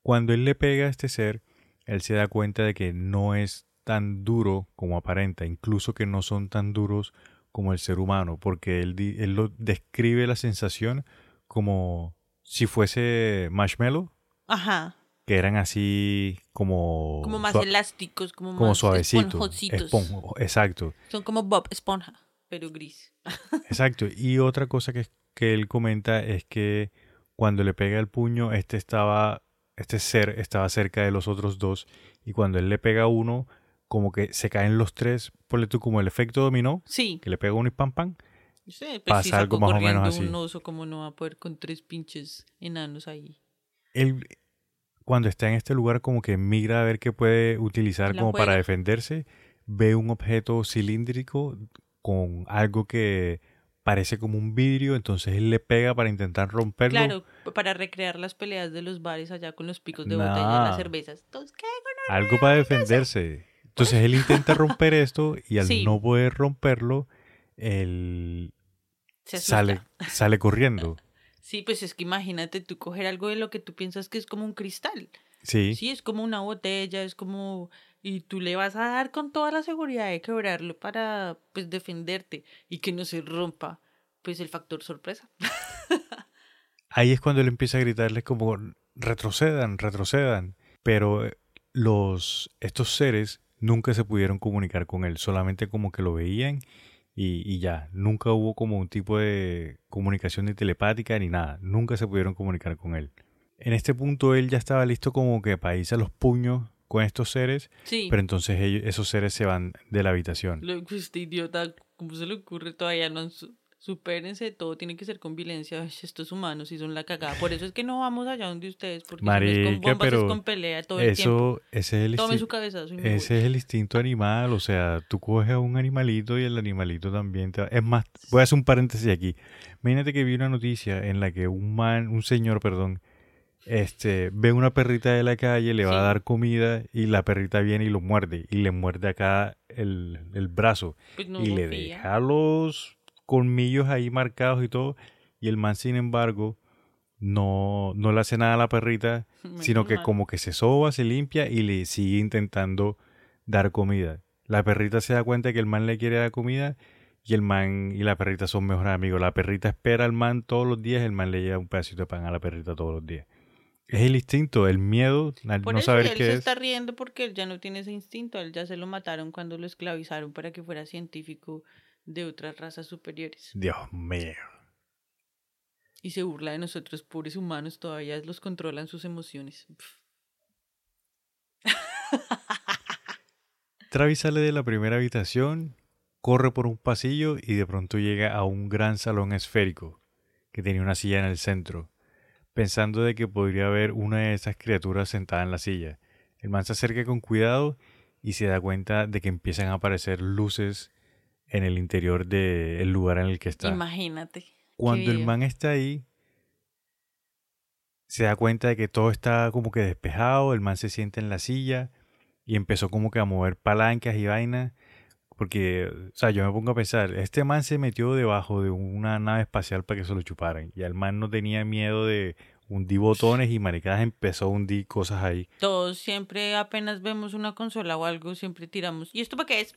Cuando él le pega a este ser, él se da cuenta de que no es tan duro como aparenta, incluso que no son tan duros como el ser humano, porque él, lo describe la sensación como si fuese marshmallow, Ajá. que eran así como... Como más elásticos, como, como más suavecitos. esponjositos. Espon- exacto, Son como Bob Esponja, pero gris. [laughs] exacto. Y otra cosa que, que él comenta es que cuando le pega el puño, este estaba, este ser estaba cerca de los otros dos, y cuando él le pega a uno, como que se caen los tres, ponle tú como el efecto dominó, Sí. que le pega uno y pam pam. Sí, pues Pasa si algo más o menos así. un oso, como no va a poder con tres pinches enanos ahí? Él, cuando está en este lugar, como que migra a ver qué puede utilizar La como para defenderse, ve un objeto cilíndrico con algo que parece como un vidrio, entonces él le pega para intentar romperlo. Claro, para recrear las peleas de los bares allá con los picos de botella y Nah. las cervezas. Entonces, ¿qué? algo para defenderse. Entonces él intenta romper esto y al Sí. no poder romperlo, él sale, sale corriendo. [laughs] Sí, pues es que imagínate tú coger algo de lo que tú piensas que es como un cristal. Sí, Sí, es como una botella, es como... Y tú le vas a dar con toda la seguridad de quebrarlo para, pues, defenderte y que no se rompa, pues, el factor sorpresa. [laughs] ahí es cuando él empieza a gritarles como retrocedan, retrocedan. Pero eh, los estos seres nunca se pudieron comunicar con él, solamente como que lo veían y, y ya. Nunca hubo como un tipo de comunicación ni telepática ni nada. Nunca se pudieron comunicar con él. En este punto él ya estaba listo como que para irse a los puños con estos seres, Sí. pero entonces ellos- esos seres se van de la habitación. Lo que este idiota, ¿cómo se le ocurre todavía? No, su- supérense, todo tiene que ser con violencia. Estos humanos sí son la cagada. Por eso es que no vamos allá donde ustedes, porque si no es Marica, con bombas, pero es con pelea todo el tiempo. Ese es el Tome su cabezazo y me Ese voy. es el instinto animal, o sea, tú coges a un animalito y el animalito también te va... Es más, voy a hacer un paréntesis aquí. Imagínate que vi una noticia en la que un man, un señor, perdón, este, ve una perrita de la calle, le va a dar comida y la perrita viene y lo muerde y le muerde acá el, el brazo Pues no y le deja los colmillos ahí marcados y todo y el man sin embargo no, no le hace nada a la perrita [laughs] sino que mal. como que se soba, se limpia y le sigue intentando dar comida. La perrita se da cuenta que el man le quiere dar comida y el man y la perrita son mejores amigos. La perrita espera al man todos los días, el man le lleva un pedacito de pan a la perrita todos los días. Es el instinto, el miedo, al Por no eso saber él qué se es. está riendo porque él ya no tiene ese instinto. Él ya se lo mataron cuando lo esclavizaron para que fuera científico de otras razas superiores. Dios mío. Y se burla de nosotros, pobres humanos, todavía los controlan sus emociones. [laughs] Travis sale de la primera habitación, corre por un pasillo y de pronto llega a un gran salón esférico que tenía una silla en el centro, pensando de que podría haber una de esas criaturas sentada en la silla. El man se acerca con cuidado y se da cuenta de que empiezan a aparecer luces en el interior del lugar en el que está. Imagínate. Cuando el man está ahí, se da cuenta de que todo está como que despejado, el man se sienta en la silla y empezó como que a mover palancas y vainas. Porque, o sea, yo me pongo a pensar, este man se metió debajo de una nave espacial para que se lo chuparan. Y el man no tenía miedo de hundir botones y maricadas empezó a hundir cosas ahí. Todos siempre apenas vemos una consola o algo, siempre tiramos. ¿Y esto para qué es?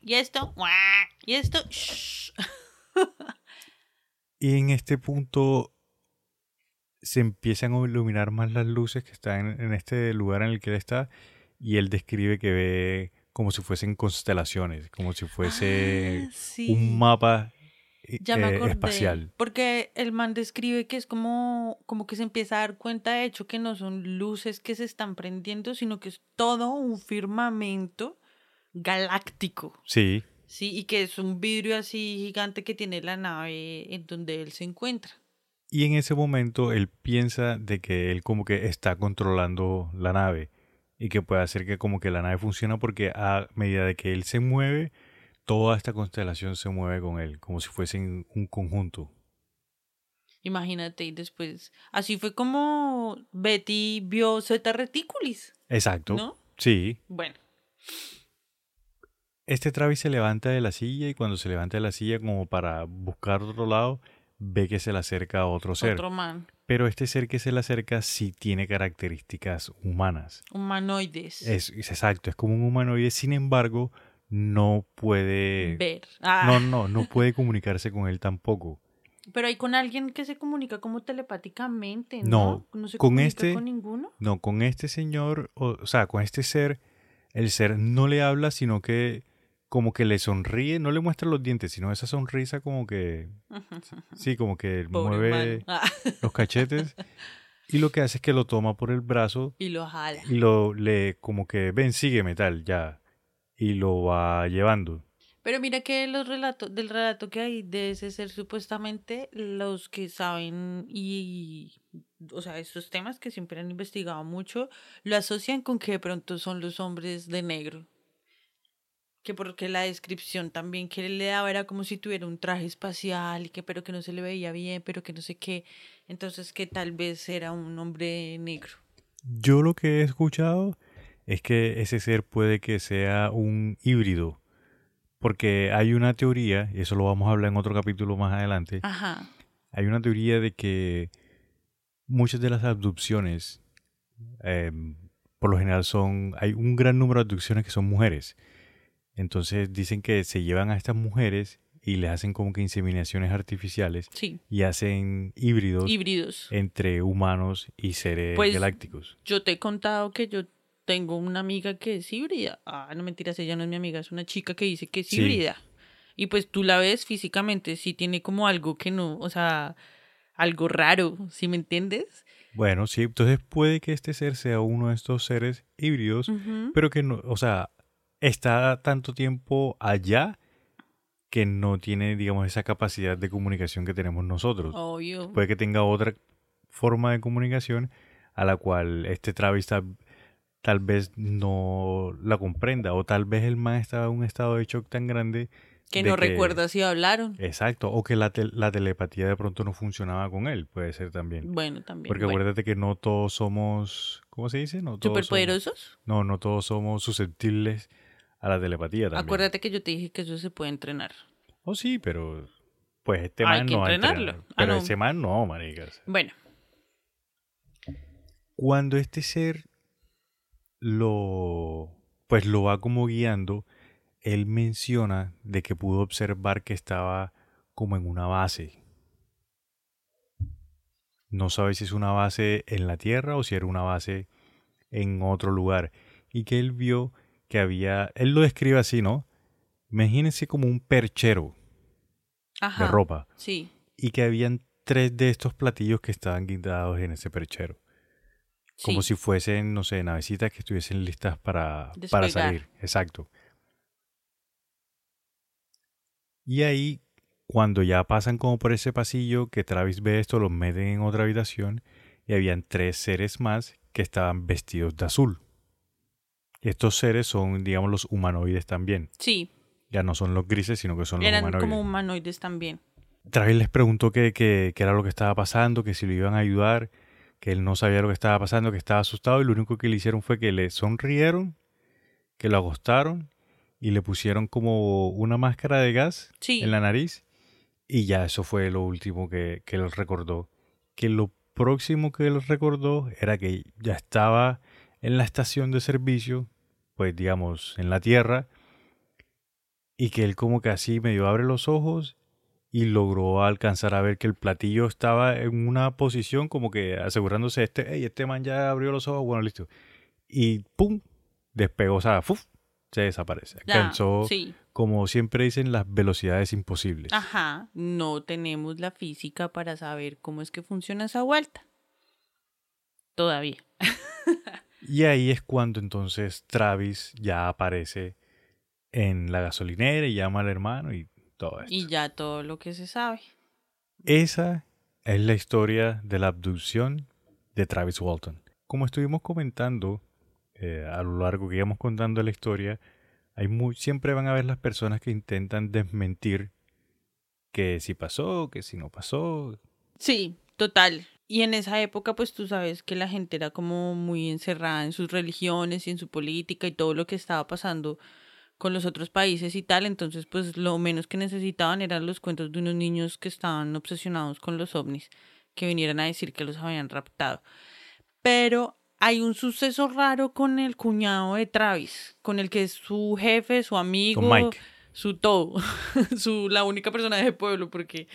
¿Y esto? ¿Y esto? Y en este punto se empiezan a iluminar más las luces que están en, en este lugar en el que él está. Y él describe que ve como si fuesen constelaciones, como si fuese Ah, sí. un mapa eh, Ya me eh, acordé. espacial. Porque el man describe que es como, como que se empieza a dar cuenta, de hecho, que no son luces que se están prendiendo, sino que es todo un firmamento galáctico. Sí, Sí, y que es un vidrio así gigante que tiene la nave en donde él se encuentra. Y en ese momento él piensa de que él como que está controlando la nave y que puede hacer que como que la nave funciona porque a medida de que él se mueve, toda esta constelación se mueve con él, como si fuesen un conjunto. Imagínate, y después, así fue como Betty vio Zeta Reticulis. Exacto. ¿No? Sí. Bueno, Este Travis se levanta de la silla y cuando se levanta de la silla como para buscar otro lado, ve que se le acerca a otro ser. otro man, Pero este ser que se le acerca sí tiene características humanas. humanoides. Es, es exacto, es como un humanoide, sin embargo, no puede... Ver. Ah, No, no, no puede comunicarse con él tampoco. Pero hay con alguien que se comunica como telepáticamente, No, ¿no? No se con comunica este- con ninguno. No, con este señor, o, o sea, con este ser, el ser no le habla, sino que como que le sonríe, no le muestra los dientes, sino esa sonrisa como que, [laughs] sí, como que Pobre mueve. Ah, [laughs] los cachetes y lo que hace es que lo toma por el brazo y lo jala. y lo le como que ven, sígueme tal, ya, y lo va llevando. Pero mira que los relatos, del relato que hay de ese ser, supuestamente los que saben y, o sea, estos temas que siempre han investigado mucho, lo asocian con que de pronto son los hombres de negro. Que porque la descripción también que él le daba era como si tuviera un traje espacial, y que pero que no se le veía bien, pero que no sé qué. Entonces que tal vez era un hombre negro. Yo lo que he escuchado es que ese ser puede que sea un híbrido, porque hay una teoría, y eso lo vamos a hablar en otro capítulo más adelante, Ajá. hay una teoría de que muchas de las abducciones, eh, por lo general son, hay un gran número de abducciones que son mujeres. Entonces dicen que se llevan a estas mujeres y le hacen como que inseminaciones artificiales Sí. y hacen híbridos Híbridos. entre humanos y seres Pues, galácticos. Yo te he contado que yo tengo una amiga que es híbrida. Ah, no mentiras, ella no es mi amiga, es una chica que dice que es Sí. híbrida. Y pues tú la ves físicamente, sí tiene como algo que no, o sea, algo raro, ¿sí me entiendes? Bueno, sí, entonces puede que este ser sea uno de estos seres híbridos, pero que no, o sea, está tanto tiempo allá que no tiene, digamos, esa capacidad de comunicación que tenemos nosotros. Obvio. Puede que tenga otra forma de comunicación a la cual este Travis tal, tal vez no la comprenda, o tal vez el man estaba en un estado de shock tan grande que no recuerda si hablaron. Exacto, o que la, tel- la telepatía de pronto no funcionaba con él, puede ser también. Bueno, también. Porque bueno. acuérdate que no todos somos, ¿cómo se dice? No todos somos- ¿Superpoderosos? no, no todos somos susceptibles a la telepatía también. Acuérdate que yo te dije que eso se puede entrenar. Oh, sí, pero pues este man no va entrenarlo. entrenar. Ah, Pero no. ese man no, maricas. Bueno, Cuando este ser lo pues lo va como guiando, él menciona de que pudo observar que estaba como en una base. No sabe si es una base en la Tierra o si era una base en otro lugar. Y que él vio que había, él lo describe así, ¿no? Imagínense como un perchero ajá. de ropa. Sí. Y que habían tres de estos platillos que estaban guindados en ese perchero. Como si fuesen, no sé, navecitas que estuviesen listas para, para salir. Exacto. Y ahí, cuando ya pasan como por ese pasillo, que Travis ve esto, los meten en otra habitación y habían tres seres más que estaban vestidos de azul. Estos seres son, digamos, los humanoides también. Sí, Ya no son los grises, sino que son los eran humanoides. como humanoides también. Travis les preguntó qué era lo que estaba pasando, que si lo iban a ayudar, que él no sabía lo que estaba pasando, que estaba asustado y lo único que le hicieron fue que le sonrieron, que lo acostaron y le pusieron como una máscara de gas Sí. en la nariz y ya eso fue lo último que, que él recordó. Que lo próximo que él recordó era que ya estaba en la estación de servicio, pues digamos, en la Tierra, y que él como que así medio abre los ojos y logró alcanzar a ver que el platillo estaba en una posición como que asegurándose este, hey, este man ya abrió los ojos, bueno, listo. Y pum, despegó, o sea, ¡fuf! se desaparece. Alcanzó, sí. como siempre dicen, las velocidades imposibles. Ajá, no tenemos la física para saber cómo es que funciona esa vuelta. Todavía. [laughs] Y ahí es cuando entonces Travis ya aparece en la gasolinera y llama al hermano y todo esto. Y ya todo lo que se sabe. Esa es la historia de la abducción de Travis Walton. Como estuvimos comentando eh, a lo largo que íbamos contando la historia, hay muy, siempre van a haber las personas que intentan desmentir que si pasó, que si no pasó. Sí, total. Y en esa época, pues tú sabes que la gente era como muy encerrada en sus religiones y en su política y todo lo que estaba pasando con los otros países y tal. Entonces, pues lo menos que necesitaban eran los cuentos de unos niños que estaban obsesionados con los ovnis, que vinieran a decir que los habían raptado. Pero hay un suceso raro con el cuñado de Travis, con el que es su jefe, su amigo, su todo, [laughs] su la única persona de ese pueblo, porque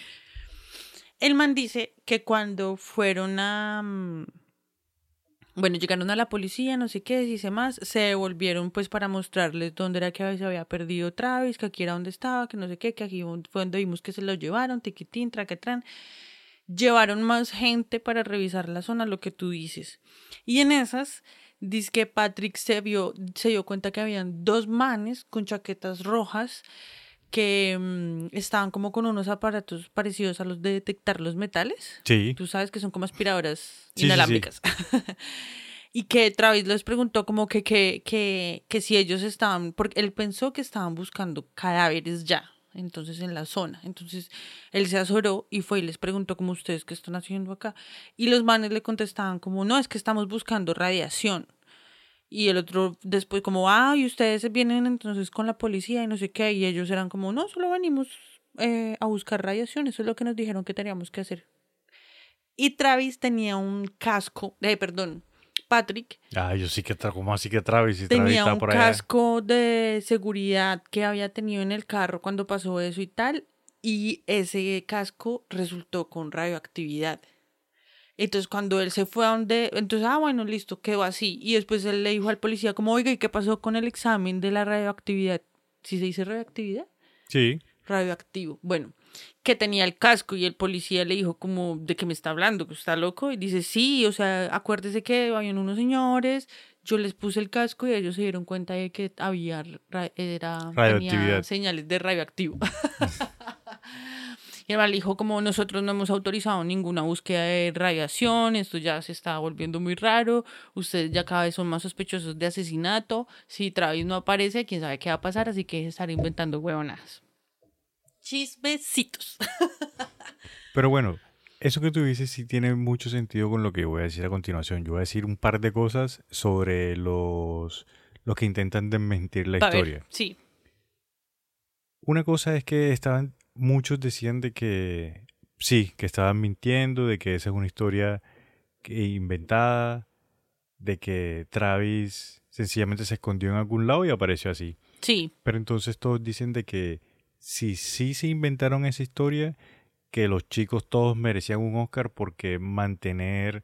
el man dice que cuando fueron a mm, bueno, llegaron a la policía, no sé qué, dice más, se devolvieron pues para mostrarles dónde era que se había perdido Travis, que aquí era donde estaba, que no sé qué, que aquí fue donde vimos que se lo llevaron, tiquitín, traquetrán. Llevaron más gente para revisar la zona, lo que tú dices. Y en esas, dice que Patrick se, vio, se dio cuenta que habían dos manes con chaquetas rojas que mm, estaban como con unos aparatos parecidos a los de detectar los metales. Sí. Tú sabes que son como aspiradoras Sí, sí, sí. inalámbricas. [laughs] y que Travis les preguntó como que, que, que, que si ellos estaban, porque él pensó que estaban buscando cadáveres ya, entonces en la zona. Entonces él se azoró y fue y les preguntó como ustedes qué están haciendo acá. Y los manes le contestaban como, no, es que estamos buscando radiación. Y el otro después como, ah, y ustedes vienen entonces con la policía y no sé qué. Y ellos eran como, no, solo venimos eh, a buscar radiación. Eso es lo que nos dijeron que teníamos que hacer. Y Travis tenía un casco, eh, perdón, Patrick Ah, yo sí que ¿cómo así que Travis? Travis tenía está un por allá. casco de seguridad que había tenido en el carro cuando pasó eso y tal. Y ese casco resultó con radioactividad. Entonces cuando él se fue a donde, entonces, ah, bueno, listo, quedó así. Y después él le dijo al policía como, oiga, ¿y qué pasó con el examen de la radioactividad? ¿Sí se dice radioactividad? Sí. radioactivo. Bueno, que tenía el casco y el policía le dijo como, ¿de qué me está hablando? ¿Que está loco? Y dice, sí, o sea, acuérdese que habían unos señores, yo les puse el casco y ellos se dieron cuenta de que había, ra- era, tenía señales de radioactivo. [laughs] Y el man le dijo como nosotros no hemos autorizado ninguna búsqueda de radiación, esto ya se está volviendo muy raro, ustedes ya cada vez son más sospechosos de asesinato, si Travis no aparece, quién sabe qué va a pasar, así que estar inventando huevonadas. Chismecitos. [laughs] Pero bueno, eso que tú dices sí tiene mucho sentido con lo que voy a decir a continuación. Yo voy a decir un par de cosas sobre los, los que intentan desmentir la A ver, historia. sí. Una cosa es que estaban, muchos decían de que sí, que estaban mintiendo, de que esa es una historia que- inventada, de que Travis sencillamente se escondió en algún lado y apareció así. Sí, Pero entonces todos dicen de que si sí se inventaron esa historia, que los chicos todos merecían un Oscar porque mantener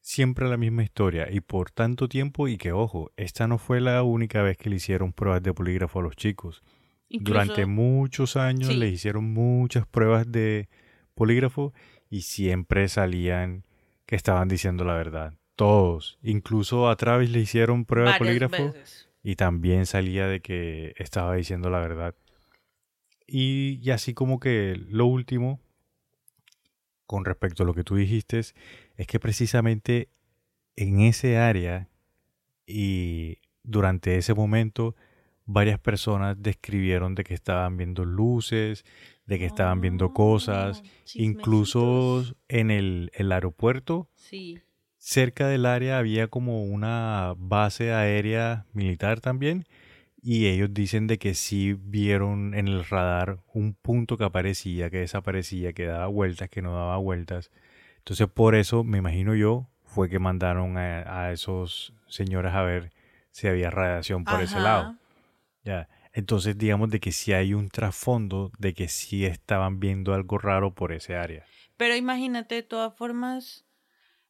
siempre la misma historia y por tanto tiempo y que ojo, esta no fue la única vez que le hicieron pruebas de polígrafo a los chicos. Incluso, Durante muchos años Sí. les hicieron muchas pruebas de polígrafo y siempre salían que estaban diciendo la verdad. Todos. Incluso a Travis le hicieron prueba de polígrafo veces. y también salía de que estaba diciendo la verdad. Y, y así como que lo último, con respecto a lo que tú dijiste, es que precisamente en ese área y durante ese momento varias personas describieron de que estaban viendo luces, de que estaban viendo cosas, Oh, incluso en el, el aeropuerto Sí. cerca del área había como una base aérea militar también y ellos dicen de que sí vieron en el radar un punto que aparecía, que desaparecía, que daba vueltas, que no daba vueltas. Entonces por eso me imagino yo fue que mandaron a, a esos señores a ver si había radiación por ese lado. Ya. Entonces digamos de que sí hay un trasfondo de que sí estaban viendo algo raro por ese área. Pero imagínate, de todas formas,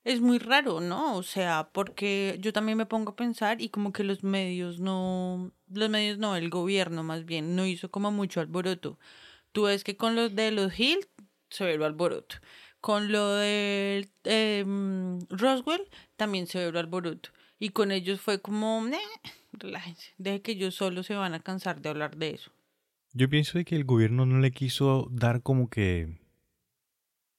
es muy raro, ¿no? O sea, porque yo también me pongo a pensar y como que los medios no, los medios no, el gobierno más bien, no hizo como mucho alboroto. Tú ves que con los de los Hill el alboroto. Con lo de mm, Roswell también se ve el alboroto. Y con ellos fue como, "Nah, relájense. Deje que ellos solo se van a cansar de hablar de eso. Yo pienso de que el gobierno no le quiso dar como que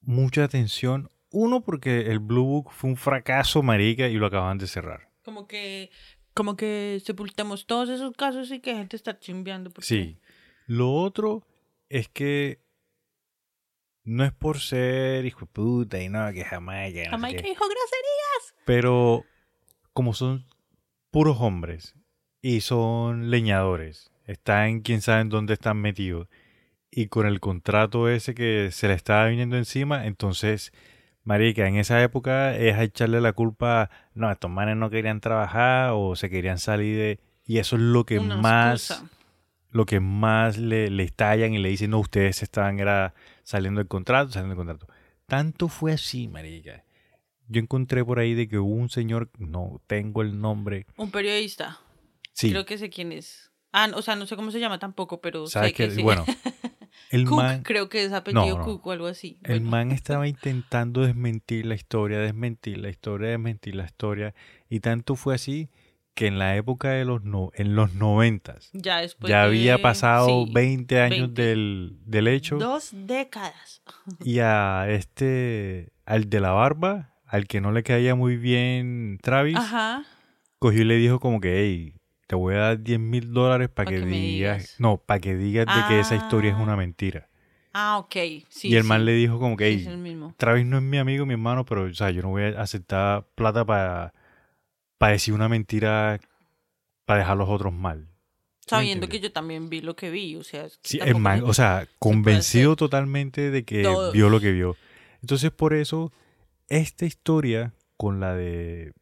mucha atención. Uno, porque el Blue Book fue un fracaso, marica, y lo acaban de cerrar. Como que, como que sepultemos todos esos casos y que gente está chimbeando. porque- Sí. Lo otro es que no es por ser hijo de puta y no, que Jamaica. no Jamaica dijo groserías. Pero como son puros hombres y son leñadores, están quién sabe en dónde están metidos y con el contrato ese que se le estaba viniendo encima, entonces, marica, en esa época es a echarle la culpa, no, estos manes no querían trabajar o se querían salir de... Y eso es lo que Una más excusa. lo que más le, le estallan y le dicen, no, ustedes estaban era saliendo del contrato, saliendo del contrato. Tanto fue así, marica. Yo encontré por ahí de que hubo un señor, no tengo el nombre. Un periodista. Sí, Creo que sé quién es. Ah, no, o sea, no sé cómo se llama tampoco, pero sabes sé que, que, sí. bueno, [laughs] el Cook, man, creo que es apellido no. Cook o algo así. el Bueno, man estaba [laughs] intentando desmentir la historia, desmentir la historia, desmentir la historia. Y tanto fue así que en la época de los, no, en los noventas, ya después ya de- había pasado sí, 20 años 20. Del, del hecho. Dos décadas. Y a este, al de la barba, al que no le caía muy bien Travis, Ajá. cogió y le dijo como que, hey, te voy a dar 10 mil dólares para Pa' que, digas, digas. no, para que digas de que esa historia es Ah. una mentira. Ah, ok. Sí, y el man le dijo como que, Sí, mismo. Travis no es mi amigo, mi hermano, pero, o sea, yo no voy a aceptar plata para, para decir una mentira, para dejar a los otros mal. Sabiendo que yo también vi lo que vi, o sea... es que Sí, el man, o sea, convencido totalmente de que vio lo que vio. Entonces, por eso, esta historia con la de,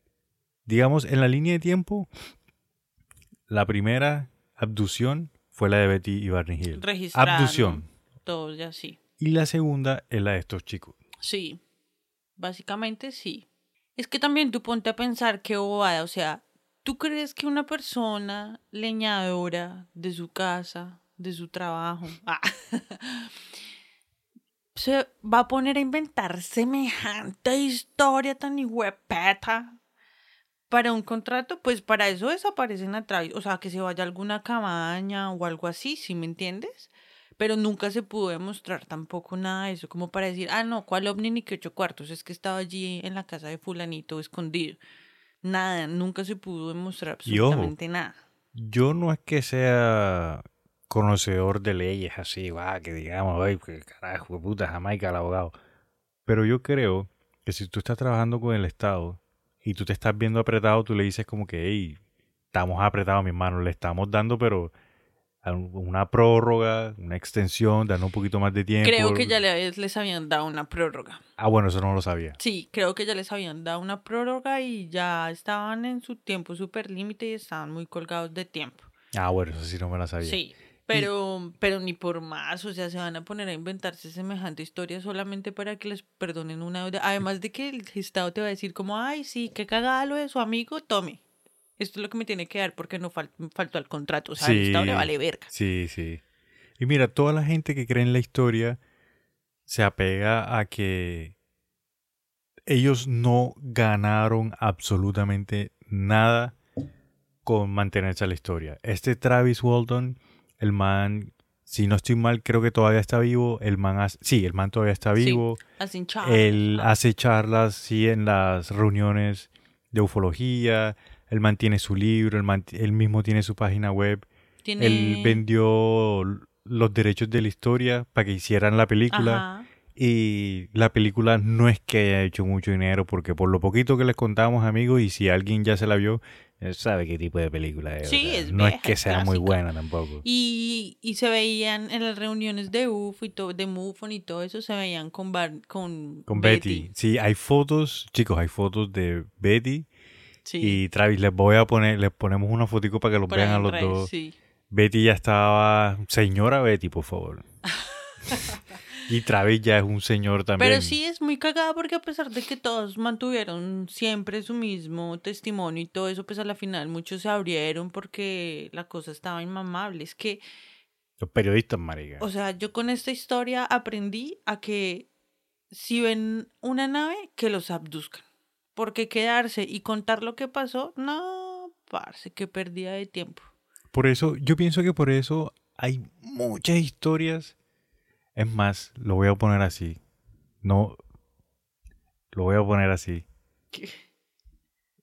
digamos, en la línea de tiempo, la primera abducción fue la de Betty y Barney Hill. Registrada, Abducción. Todo ya sí. Y la segunda es la de estos chicos. Sí, básicamente sí. Es que también tú ponte a pensar qué bobada, o sea, ¿tú crees que una persona leñadora de su casa, de su trabajo, [laughs] ah, se va a poner a inventar semejante historia tan huepeta para un contrato? Pues para eso desaparecen a través, o sea, que se vaya a alguna cabaña o algo así, ¿sí me entiendes? pero nunca se pudo demostrar tampoco nada de eso, como para decir, ah, no, ¿cuál ovni ni que ocho cuartos? Es que estaba allí en la casa de fulanito escondido. Nada, nunca se pudo demostrar absolutamente nada. Yo no es que sea conocedor de leyes así, va, que digamos, ay, que carajo, de puta, Jamaica el abogado. Pero yo creo que si tú estás trabajando con el Estado y tú te estás viendo apretado, tú le dices como que, hey, estamos apretados, mi hermano, le estamos dando, pero una prórroga, una extensión, dando un poquito más de tiempo. Creo que ya les, les habían dado una prórroga. Ah, bueno, eso no lo sabía. Sí, creo que ya les habían dado una prórroga y ya estaban en su tiempo súper límite y estaban muy colgados de tiempo. Ah, bueno, eso sí no me la sabía. Sí, pero, pero ni por más, o sea, se van a poner a inventarse semejante historia solamente para que les perdonen una deuda. Además de que el Estado te va a decir como, ay, sí, qué cagada lo de su amigo, tome. Esto es lo que me tiene que dar porque no fal- faltó al contrato. O sea, al Estado le vale verga. Sí, sí. Y mira, toda la gente que cree en la historia se apega a que ellos no ganaron absolutamente nada con mantenerse a la historia. Este Travis Walton, el man, si no estoy mal, creo que todavía está vivo. El man, hace- sí, el man todavía está Sí, vivo. Charlas. Él Ah, hace charlas, sí, en las reuniones de ufología. Él mantiene su libro, él, man- él mismo tiene su página web. tiene... Él vendió los derechos de la historia para que hicieran la película. Ajá. Y la película no es que haya hecho mucho dinero, porque por lo poquito que les contamos, amigos, y si alguien ya se la vio, él sabe qué tipo de película es. Sí, o sea, es no es que sea muy buena tampoco. Y, y se veían en las reuniones de UFO y todo, de MUFON y todo eso, se veían con, Bar- con, Con Betty. Sí, hay fotos, chicos, hay fotos de Betty Sí, y Travis. Les voy a poner, les ponemos una fotico para que los vean a los redes, dos. sí. Betty ya estaba, señora Betty, por favor. [laughs] y Travis ya es un señor también. Pero sí es muy cagada porque a pesar de que todos mantuvieron siempre su mismo testimonio y todo eso, pues a la final muchos se abrieron porque la cosa estaba inmamable. Es que, Los periodistas, marica. o sea, yo con esta historia aprendí a que si ven una nave, que los abduzcan. Porque quedarse y contar lo que pasó, no, parce, qué pérdida de tiempo. Por eso, yo pienso que por eso hay muchas historias. Es más, lo voy a poner así. No. Lo voy a poner así. ¿Qué?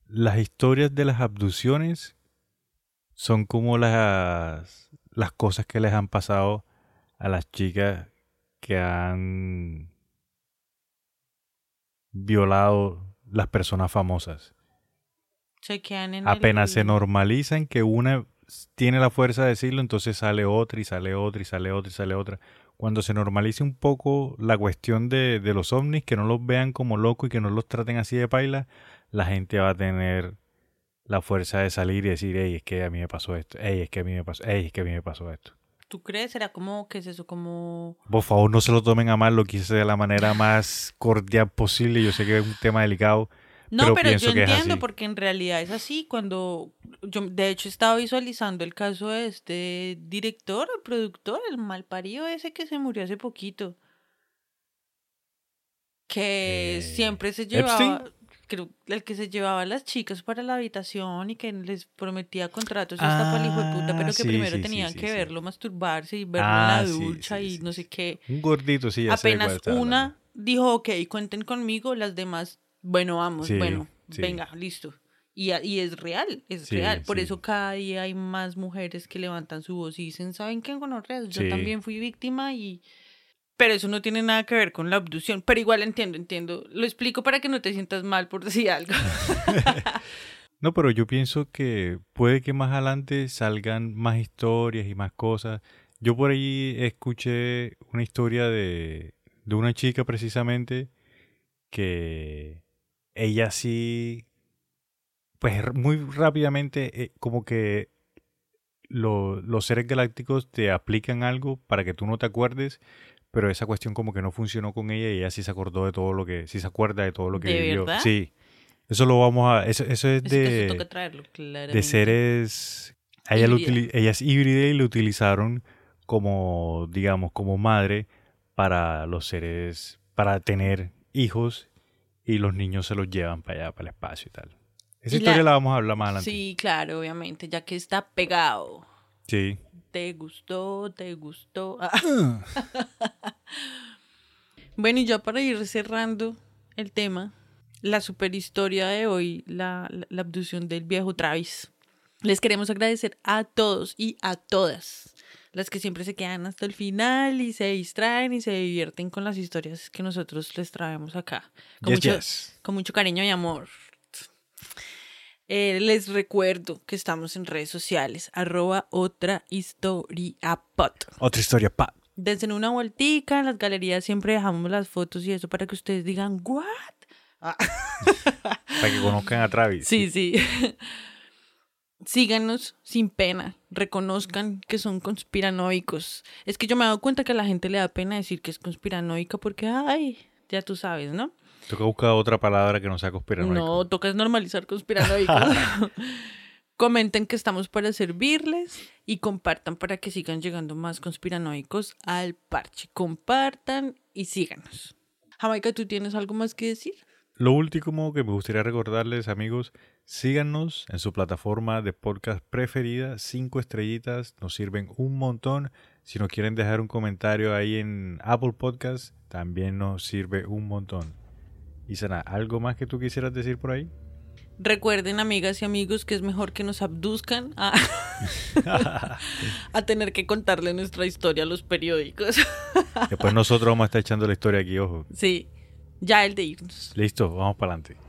Las historias de las abducciones son como las, las cosas que les han pasado a las chicas que han violado las personas famosas. Se quedan en Apenas el... se normalizan que una tiene la fuerza de decirlo, entonces sale otra y sale otra y sale otra y sale otra. Cuando se normalice un poco la cuestión de, de los ovnis, que no los vean como locos y que no los traten así de paila, la gente va a tener la fuerza de salir y decir, hey, es que a mí me pasó esto, hey, es que a mí me pasó, hey, es que a mí me pasó esto. ¿Tú crees? ¿Será como, qué es eso? Como... Por favor, no se lo tomen a mal, lo quise de la manera más cordial posible. Yo sé que es un tema delicado, No, pero, yo entiendo porque en realidad es así. Cuando yo, de hecho, estaba visualizando el caso de este director, el productor, el malparido ese que se murió hace poquito. Que Eh, siempre se ¿Epstein? llevaba, creo, el que se llevaba a las chicas para la habitación y que les prometía contratos hasta para el hijo de puta, pero Ah, que sí, primero sí, tenían sí, que verlo masturbarse y verlo Ah, en la sí, ducha y no sé qué. Un gordito, sí, ya sé Apenas hablando. una dijo, ok, cuenten conmigo, las demás, bueno, vamos, Sí, bueno, sí. venga, listo. Y, y es real, es Sí, real. Por eso cada día hay más mujeres que levantan su voz y dicen, ¿saben qué? Gonorrea, yo Sí. también fui víctima y... Pero eso no tiene nada que ver con la abducción. Pero igual entiendo, entiendo. Lo explico para que no te sientas mal por [laughs] decir algo. [laughs] No, pero yo pienso que puede que más adelante salgan más historias y más cosas. Yo por ahí escuché una historia de, de una chica precisamente que ella sí, pues muy rápidamente, eh, como que lo- los seres galácticos te aplican algo para que tú no te acuerdes, pero esa cuestión como que no funcionó con ella y ella sí se acordó de todo lo que, sí se acuerda de todo lo que ¿De vivió. verdad? Sí, eso lo vamos a, eso, eso es de eso toca traerlo, de seres ella, lo ella es híbrida y lo utilizaron como digamos como madre para los seres para tener hijos y los niños se los llevan para allá para el espacio y tal esa Y la- historia la vamos a hablar más adelante Sí, claro, obviamente, ya que está pegado. sí ¿Te gustó? ¿Te gustó? [laughs] Ah. bueno, y ya para ir cerrando el tema, la super historia de hoy, la, la, la abducción del viejo Travis. Les queremos agradecer a todos y a todas las que siempre se quedan hasta el final y se distraen y se divierten con las historias que nosotros les traemos acá. Con, Yes, mucho, yes. con mucho cariño y amor. Eh, les recuerdo que estamos en redes sociales, arroba otra historia pot. otra historia Dense una vueltica, en las galerías siempre dejamos las fotos y eso para que ustedes digan, ¿what? [laughs] para que conozcan a Travis Sí, sí. [laughs] Síganos sin pena, reconozcan que son conspiranoicos. Es que yo me he dado cuenta que a la gente le da pena decir que es conspiranoica porque, ay, ya tú sabes, ¿no? toca buscar otra palabra que no sea conspiranoico No, toca es normalizar conspiranoicos. [laughs] Comenten que estamos para servirles y compartan para que sigan llegando más conspiranoicos al parche. Compartan y síganos. Jamaica, ¿tú tienes algo más que decir? Lo último que me gustaría recordarles, amigos, síganos en su plataforma de podcast preferida. Cinco estrellitas nos sirven un montón. Si nos quieren dejar un comentario ahí en Apple Podcast, también nos sirve un montón. Isana, ¿algo más que tú quisieras decir por ahí? Recuerden, amigas y amigos, que es mejor que nos abduzcan a, [laughs] a tener que contarle nuestra historia a los periódicos. Después nosotros vamos a estar echando la historia aquí, ojo. sí, ya el de irnos. Listo, vamos para adelante.